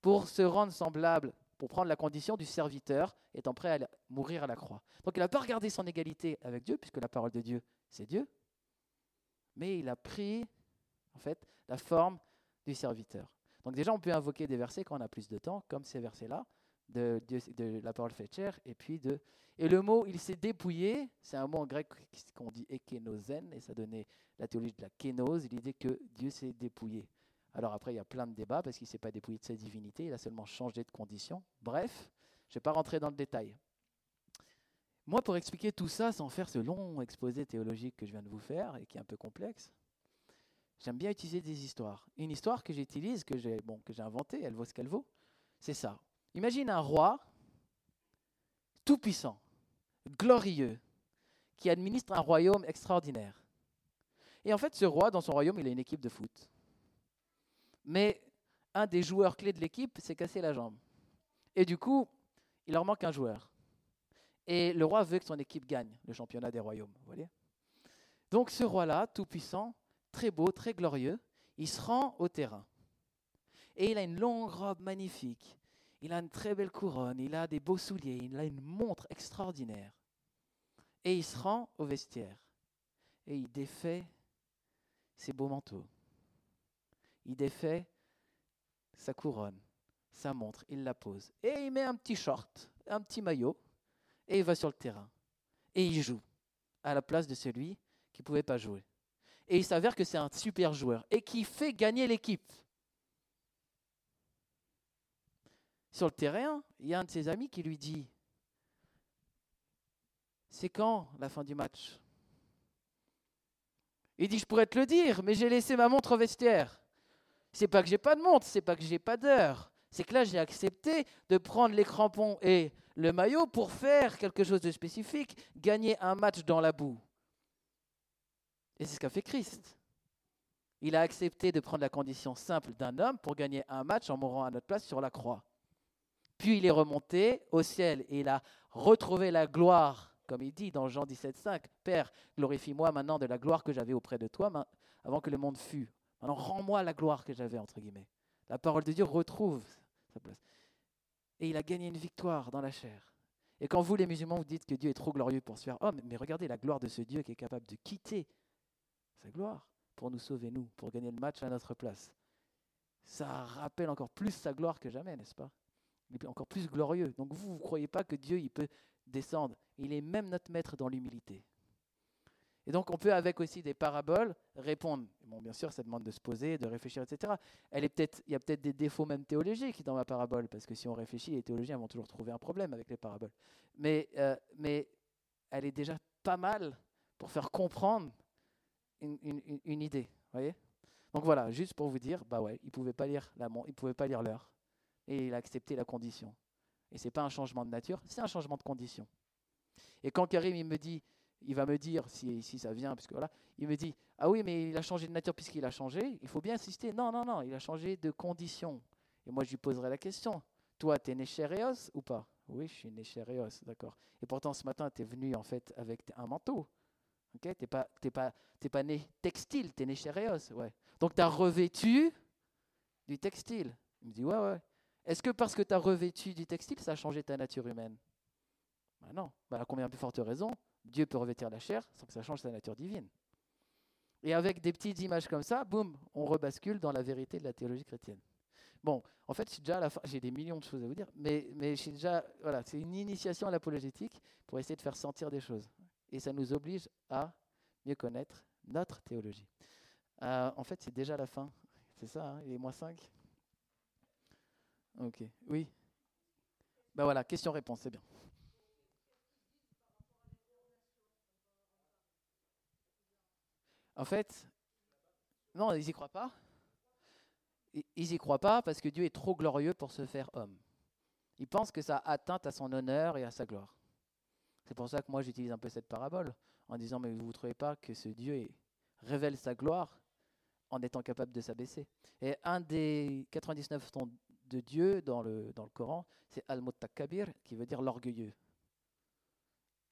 pour se rendre semblable, pour prendre la condition du serviteur, étant prêt à mourir à la croix. Donc il n'a pas regardé son égalité avec Dieu, puisque la parole de Dieu, c'est Dieu, mais il a pris, en fait, la forme du serviteur. Donc déjà, on peut invoquer des versets quand on a plus de temps, comme ces versets-là, de, de, la parole faite chair, et puis de... Et le mot « il s'est dépouillé », c'est un mot en grec qu'on dit « ekenosen », et ça donnait la théologie de la kénose, l'idée que Dieu s'est dépouillé. Alors après, il y a plein de débats, parce qu'il ne s'est pas dépouillé de sa divinité, il a seulement changé de condition. Bref, je ne vais pas rentrer dans le détail. Moi, pour expliquer tout ça, sans faire ce long exposé théologique que je viens de vous faire, et qui est un peu complexe, J'aime bien utiliser des histoires. Une histoire que j'utilise, que j'ai bon, inventée, elle vaut ce qu'elle vaut, c'est ça. Imagine un roi tout-puissant, glorieux, qui administre un royaume extraordinaire. Et en fait, ce roi, dans son royaume, il a une équipe de foot. Mais un des joueurs clés de l'équipe s'est cassé la jambe. Et du coup, il leur manque un joueur. Et le roi veut que son équipe gagne le championnat des royaumes. Vous Donc ce roi-là, tout puissant, très beau, très glorieux, il se rend au terrain. Et il a une longue robe magnifique, il a une très belle couronne, il a des beaux souliers, il a une montre extraordinaire. Et il se rend au vestiaire. Et il défait ses beaux manteaux. Il défait sa couronne, sa montre, il la pose. Et il met un petit short, un petit maillot, et il va sur le terrain. Et il joue à la place de celui qui ne pouvait pas jouer et il s'avère que c'est un super joueur et qui fait gagner l'équipe. Sur le terrain, il y a un de ses amis qui lui dit C'est quand la fin du match? Il dit Je pourrais te le dire, mais j'ai laissé ma montre au vestiaire. C'est pas que j'ai pas de montre, c'est pas que j'ai pas d'heure. C'est que là, j'ai accepté de prendre les crampons et le maillot pour faire quelque chose de spécifique, gagner un match dans la boue. Et c'est ce qu'a fait Christ. Il a accepté de prendre la condition simple d'un homme pour gagner un match en mourant à notre place sur la croix. Puis il est remonté au ciel et il a retrouvé la gloire, comme il dit dans Jean 17,5 Père, glorifie-moi maintenant de la gloire que j'avais auprès de toi avant que le monde fût. Maintenant, rends-moi la gloire que j'avais, entre guillemets. La parole de Dieu retrouve sa place. Et il a gagné une victoire dans la chair. Et quand vous, les musulmans, vous dites que Dieu est trop glorieux pour se faire homme, mais regardez la gloire de ce Dieu qui est capable de quitter sa gloire pour nous sauver, nous, pour gagner le match à notre place. Ça rappelle encore plus sa gloire que jamais, n'est-ce pas? Il est encore plus glorieux. Donc vous, vous ne croyez pas que Dieu il peut descendre. Il est même notre maître dans l'humilité. Et donc on peut avec aussi des paraboles répondre. Bon, bien sûr, ça demande de se poser, de réfléchir, etc. Elle est peut-être, il y a peut-être des défauts même théologiques dans ma parabole, parce que si on réfléchit, les théologiens vont toujours trouver un problème avec les paraboles. Mais, euh, mais elle est déjà pas mal pour faire comprendre une, idée, voyez? Donc voilà, juste pour vous dire, bah ouais, il pouvait pas lire il pouvait pas lire l'heure, et il a accepté la condition. Et c'est pas un changement de nature, c'est un changement de condition. Et quand Karim il me dit, il va me dire si, ça vient, parce que voilà, il me dit ah oui mais il a changé de nature puisqu'il a changé, il faut bien insister. Non non non, il a changé de condition. Et moi je lui poserai la question. Toi, tu es né ou pas? Oui, je suis né d'accord. Et pourtant ce matin, tu es venu en fait avec un manteau. Ok, t'es pas, t'es pas, t'es pas né textile, tu es né ouais. Donc tu as revêtu du textile. Il me dit ouais ouais. Est-ce que parce que tu as revêtu du textile, ça a changé ta nature humaine? Ben Non. Ben, à combien plus forte raison Dieu peut revêtir la chair sans que ça change sa nature divine. Et avec des petites images comme ça, boum, on rebascule dans la vérité de la théologie chrétienne. Bon, en fait, déjà à la fin, j'ai des millions de choses à vous dire, mais, déjà, voilà, c'est une initiation à l'apologétique pour essayer de faire sentir des choses. Et ça nous oblige à mieux connaître notre théologie. Euh, en fait, c'est déjà la fin. C'est ça, hein, il est moins 5 Ok, oui. Ben voilà, question-réponse, c'est bien. En fait, non, ils n'y croient pas. Ils n'y croient pas parce que Dieu est trop glorieux pour se faire homme. Ils pensent que ça atteint à son honneur et à sa gloire. C'est pour ça que moi j'utilise un peu cette parabole en disant mais vous ne trouvez pas que ce Dieu révèle sa gloire en étant capable de s'abaisser? Et un des 99 tons de Dieu dans le, dans le Coran, c'est Al-Muttakabir, qui veut dire l'orgueilleux.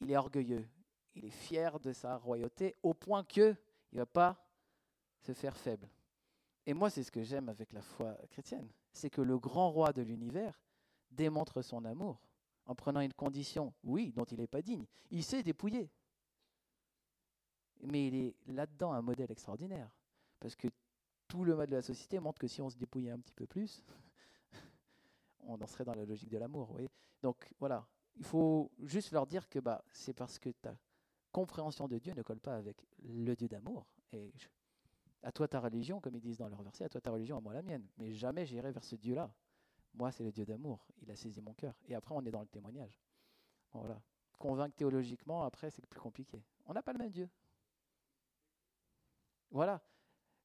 Il est orgueilleux, il est fier de sa royauté au point que il ne va pas se faire faible. Et moi, c'est ce que j'aime avec la foi chrétienne. C'est que le grand roi de l'univers démontre son amour en prenant une condition, oui, dont il n'est pas digne. Il sait dépouiller. Mais il est là-dedans un modèle extraordinaire. Parce que tout le mode de la société montre que si on se dépouillait un petit peu plus, *laughs* on en serait dans la logique de l'amour. Donc voilà, il faut juste leur dire que bah, c'est parce que tu as compréhension de Dieu ne colle pas avec le Dieu d'amour. Et à toi ta religion, comme ils disent dans leur verset, à toi ta religion, à moi la mienne. Mais jamais j'irai vers ce Dieu-là. Moi, c'est le Dieu d'amour. Il a saisi mon cœur. Et après, on est dans le témoignage. Voilà. Convaincre théologiquement, après, c'est plus compliqué. On n'a pas le même Dieu. Voilà.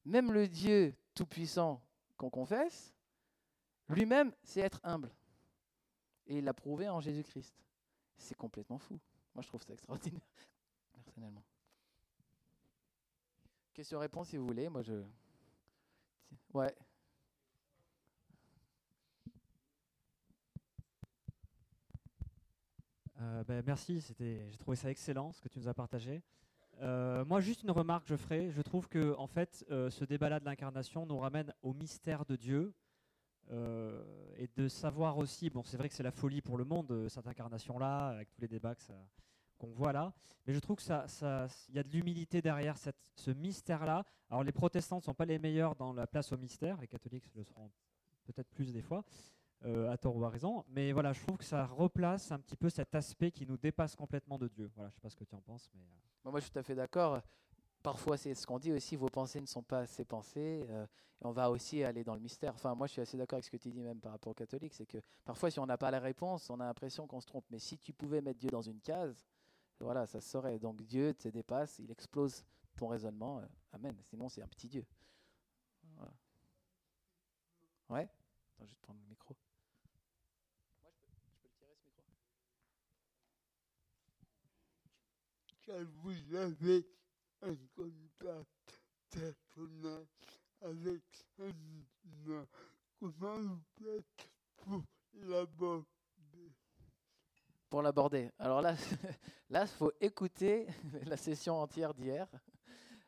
Même le Dieu tout-puissant qu'on confesse, lui-même, c'est être humble. Et il l'a prouvé en Jésus-Christ. C'est complètement fou. Moi, je trouve ça extraordinaire Question-réponse si vous voulez. Moi, je. Ouais. Euh, ben, merci, j'ai trouvé ça excellent ce que tu nous as partagé. Euh, moi, juste une remarque que je ferai. Je trouve que en fait, euh, ce débat-là de l'incarnation nous ramène au mystère de Dieu et de savoir aussi. Bon, c'est vrai que c'est la folie pour le monde cette incarnation-là, avec tous les débats que ça, qu'on voit là. Mais je trouve que ça, il y a de l'humilité derrière ce mystère-là. Alors les protestants ne sont pas les meilleurs dans la place au mystère, les catholiques le seront peut-être plus des fois, euh, à tort ou à raison. Mais voilà, je trouve que ça replace un petit peu cet aspect qui nous dépasse complètement de Dieu. Voilà, je ne sais pas ce que tu en penses. Mais, euh. Moi, je suis tout à fait d'accord. Parfois, c'est ce qu'on dit aussi, vos pensées ne sont pas ses pensées. Euh, on va aussi aller dans le mystère. Enfin, moi, je suis assez d'accord avec ce que tu dis même par rapport aux catholiques. C'est que parfois, si on n'a pas la réponse, on a l'impression qu'on se trompe. Mais si tu pouvais mettre Dieu dans une case, voilà, ça se saurait. Donc Dieu te dépasse, il explose ton raisonnement. Euh, amen. Sinon, c'est un petit Dieu. Voilà. Ouais? Attends, je vais te prendre le micro. Moi, je peux, je peux le tirer, ce micro Car vous avez un contact personnel avec un humain, comment vous faites pour l'aborder? Pour l'aborder. Alors là, *laughs* là, il faut écouter *laughs* la session entière d'hier.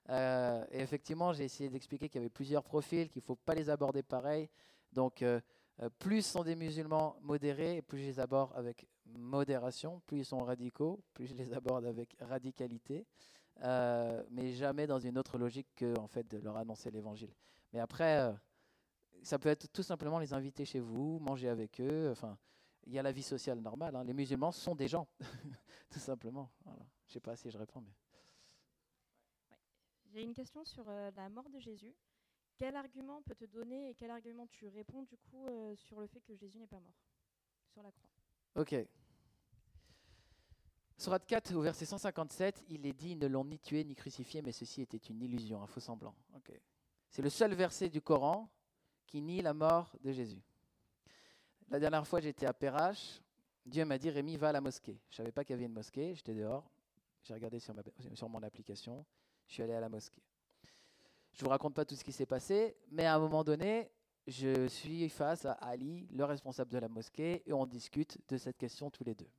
Euh, et effectivement, j'ai essayé d'expliquer qu'il y avait plusieurs profils, qu'il ne faut pas les aborder pareil. Donc, euh, euh, plus sont des musulmans modérés, plus je les aborde avec modération. Plus ils sont radicaux, plus je les aborde avec radicalité. mais jamais dans une autre logique que en fait, de leur annoncer l'évangile. Mais après, ça peut être tout simplement les inviter chez vous, manger avec eux. Enfin, il y a la vie sociale normale. hein. Les musulmans sont des gens, *laughs* tout simplement. Voilà. Je sais pas si je réponds, mais J'ai une question sur euh, la mort de Jésus. Quel argument peut te donner et quel argument tu réponds du coup euh, sur le fait que Jésus n'est pas mort sur la croix? Ok. Surat 4, au verset 157, il est dit Ils ne l'ont ni tué ni crucifié, mais ceci était une illusion, un faux semblant. Ok. C'est le seul verset du Coran qui nie la mort de Jésus. La dernière fois, j'étais à Perrache. Dieu m'a dit Rémi, va à la mosquée. Je ne savais pas qu'il y avait une mosquée, j'étais dehors. J'ai regardé sur, mon application. Je suis allé à la mosquée. Je ne vous raconte pas tout ce qui s'est passé, mais à un moment donné, je suis face à Ali, le responsable de la mosquée, et on discute de cette question tous les deux.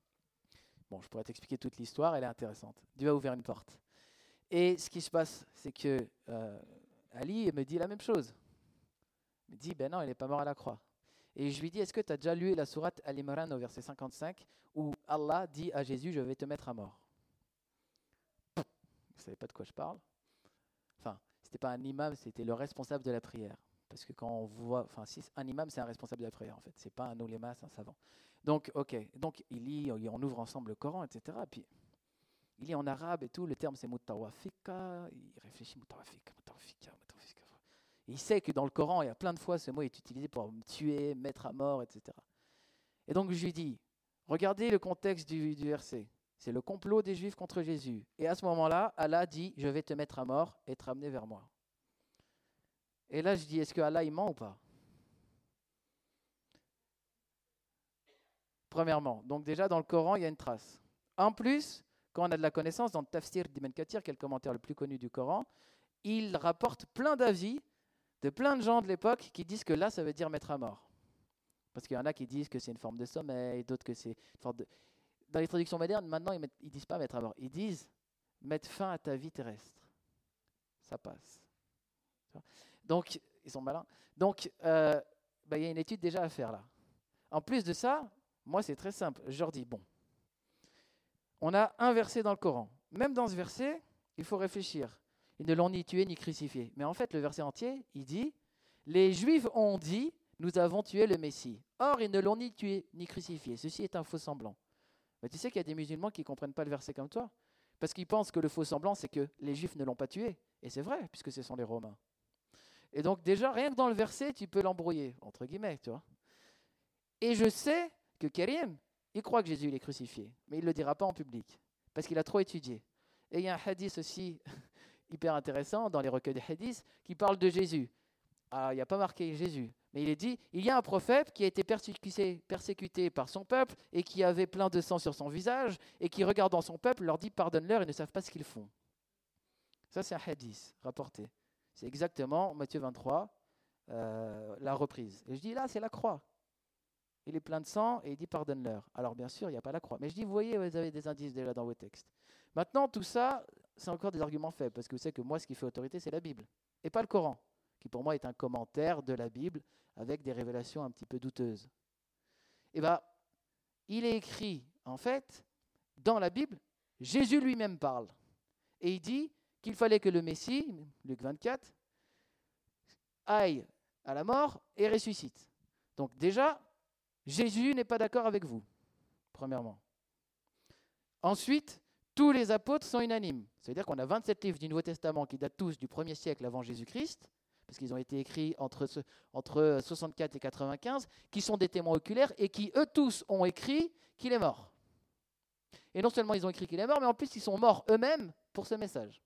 Bon, je pourrais t'expliquer toute l'histoire, elle est intéressante. Dieu a ouvert une porte. Et ce qui se passe, c'est que euh, Ali me dit la même chose. Il me dit, ben non, il n'est pas mort à la croix. Et je lui dis, est-ce que tu as déjà lu la sourate Al-Imran au verset 55, où Allah dit à Jésus, je vais te mettre à mort? Vous ne savez pas de quoi je parle Enfin, c'était pas un imam, c'était le responsable de la prière. Parce que quand on voit, enfin, si un imam, c'est un responsable de la prière en fait. C'est pas un ouléma, c'est un savant. Donc, ok. Donc, il lit, on ouvre ensemble le Coran, etc. Puis, il lit en arabe et tout. Le terme c'est mutawafika. Il réfléchit mutawafika, mutawafika, mutawafika. Il sait que dans le Coran, il y a plein de fois ce mot est utilisé pour tuer, mettre à mort, etc. Et donc, je lui dis, regardez le contexte du, du verset. C'est le complot des Juifs contre Jésus. Et à ce moment-là, Allah dit, je vais te mettre à mort et te ramener vers moi. Et là, je dis, est-ce que Allah, il ment ou pas? Premièrement, donc déjà dans le Coran, il y a une trace. En plus, quand on a de la connaissance, dans le Tafsir d'Ibn Kathir, qui est le commentaire le plus connu du Coran, il rapporte plein d'avis de plein de gens de l'époque qui disent que là, ça veut dire mettre à mort. Parce qu'il y en a qui disent que c'est une forme de sommeil, d'autres que c'est une forme de... Dans les traductions modernes, maintenant, ils ne disent pas mettre à mort. Ils disent mettre fin à ta vie terrestre. Ça passe. Donc, ils sont malins. Donc, euh, bah, il y a une étude déjà à faire là. En plus de ça, moi, c'est très simple. Je leur dis, bon, on a un verset dans le Coran. Même dans ce verset, il faut réfléchir. Ils ne l'ont ni tué ni crucifié. Mais en fait, le verset entier, il dit, les Juifs ont dit, nous avons tué le Messie. Or, ils ne l'ont ni tué ni crucifié. Ceci est un faux semblant. Mais tu sais qu'il y a des musulmans qui ne comprennent pas le verset comme toi. Parce qu'ils pensent que le faux semblant, c'est que les Juifs ne l'ont pas tué. Et c'est vrai, puisque ce sont les Romains. Et donc déjà, rien que dans le verset, tu peux l'embrouiller, entre guillemets, tu vois. Et je sais que Karim, il croit que Jésus il est crucifié, mais il ne le dira pas en public, parce qu'il a trop étudié. Et il y a un hadith aussi *laughs* hyper intéressant dans les recueils de hadiths qui parle de Jésus. Ah, il n'y a pas marqué Jésus, mais il est dit, il y a un prophète qui a été persécuté, persécuté par son peuple et qui avait plein de sang sur son visage et qui, regardant son peuple, leur dit, pardonne-leur, ils ne savent pas ce qu'ils font. Ça, c'est un hadith rapporté. C'est exactement Matthieu 23, euh, la reprise. Et je dis là, c'est la croix. Il est plein de sang et il dit pardonne-leur. Alors bien sûr, il n'y a pas la croix. Mais je dis, vous voyez, vous avez des indices déjà dans vos textes. Maintenant, tout ça, c'est encore des arguments faibles, parce que vous savez que moi, ce qui fait autorité, c'est la Bible, et pas le Coran, qui pour moi est un commentaire de la Bible avec des révélations un petit peu douteuses. Et bien, il est écrit, en fait, dans la Bible, Jésus lui-même parle. Et il dit, qu'il fallait que le Messie, Luc 24, aille à la mort et ressuscite. Donc déjà, Jésus n'est pas d'accord avec vous, premièrement. Ensuite, tous les apôtres sont unanimes. C'est-à-dire qu'on a 27 livres du Nouveau Testament qui datent tous du 1er siècle avant Jésus-Christ, parce qu'ils ont été écrits entre, entre 64 et 95, qui sont des témoins oculaires et qui, eux tous, ont écrit qu'il est mort. Et non seulement ils ont écrit qu'il est mort, mais en plus ils sont morts eux-mêmes pour ce message.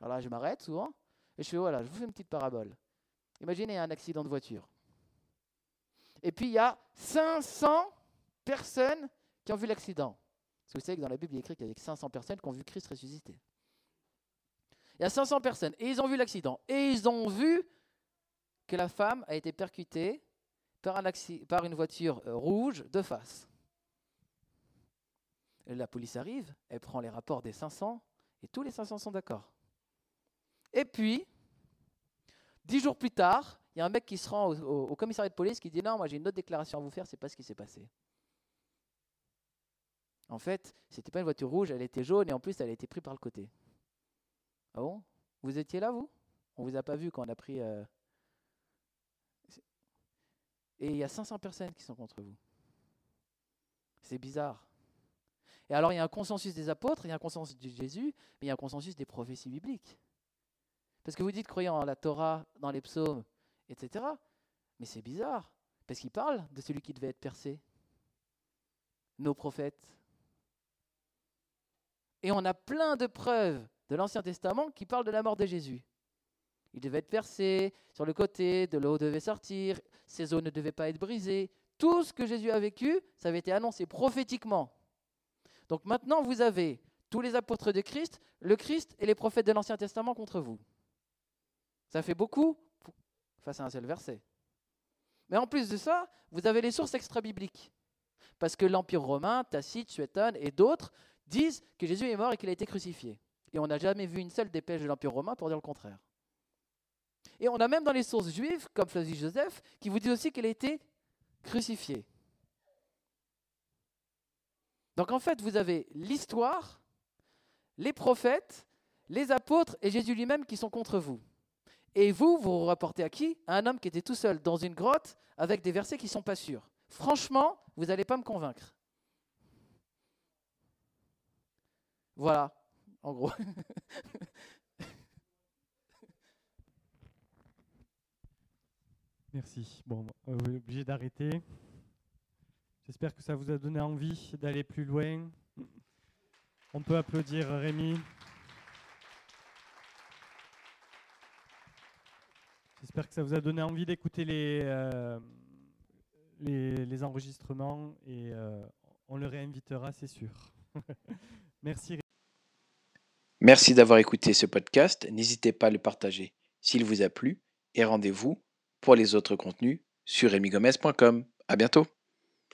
Alors là, je m'arrête souvent et je fais voilà, je vous fais une petite parabole. Imaginez un accident de voiture. Et puis il y a 500 personnes qui ont vu l'accident. Parce que vous savez que dans la Bible, il est écrit qu'il y a 500 personnes qui ont vu Christ ressusciter. Il y a 500 personnes et ils ont vu l'accident. Et ils ont vu que la femme a été percutée par, un par une voiture rouge de face. La police arrive, elle prend les rapports des 500 et tous les 500 sont d'accord. Et puis, dix jours plus tard, il y a un mec qui se rend au, au, au commissariat de police qui dit non, moi j'ai une autre déclaration à vous faire, c'est pas ce qui s'est passé. En fait, c'était pas une voiture rouge, elle était jaune et en plus elle a été prise par le côté. Ah bon? Vous étiez là vous? On vous a pas vu quand on a pris. Euh... et il y a 500 personnes qui sont contre vous. C'est bizarre. Et alors il y a un consensus des apôtres, il y a un consensus de Jésus, mais il y a un consensus des prophéties bibliques. Parce que vous dites croyant en la Torah, dans les psaumes, etc. Mais c'est bizarre, parce qu'il parle de celui qui devait être percé. Nos prophètes. Et on a plein de preuves de l'Ancien Testament qui parlent de la mort de Jésus. Il devait être percé sur le côté, de l'eau devait sortir, ses os ne devaient pas être brisés. Tout ce que Jésus a vécu, ça avait été annoncé prophétiquement. Donc maintenant, vous avez tous les apôtres de Christ, le Christ et les prophètes de l'Ancien Testament contre vous. Ça fait beaucoup face à un seul verset. Mais en plus de ça, vous avez les sources extra-bibliques. Parce que l'Empire romain, Tacite, Suétone et d'autres disent que Jésus est mort et qu'il a été crucifié. Et on n'a jamais vu une seule dépêche de l'Empire romain pour dire le contraire. Et on a même dans les sources juives, comme Flavius Joseph, qui vous dit aussi qu'il a été crucifié. Donc en fait, vous avez l'histoire, les prophètes, les apôtres et Jésus lui-même qui sont contre vous. Et vous, vous vous rapportez à qui? À un homme qui était tout seul dans une grotte avec des versets qui ne sont pas sûrs. Franchement, vous n'allez pas me convaincre. Voilà, en gros. Merci. Bon, on est obligé d'arrêter. J'espère que ça vous a donné envie d'aller plus loin. On peut applaudir Rémi. J'espère que ça vous a donné envie d'écouter les, euh, enregistrements et euh, on le réinvitera, c'est sûr. *laughs* Merci. Merci d'avoir écouté ce podcast. N'hésitez pas à le partager s'il vous a plu et rendez-vous pour les autres contenus sur remigomez.com. À bientôt.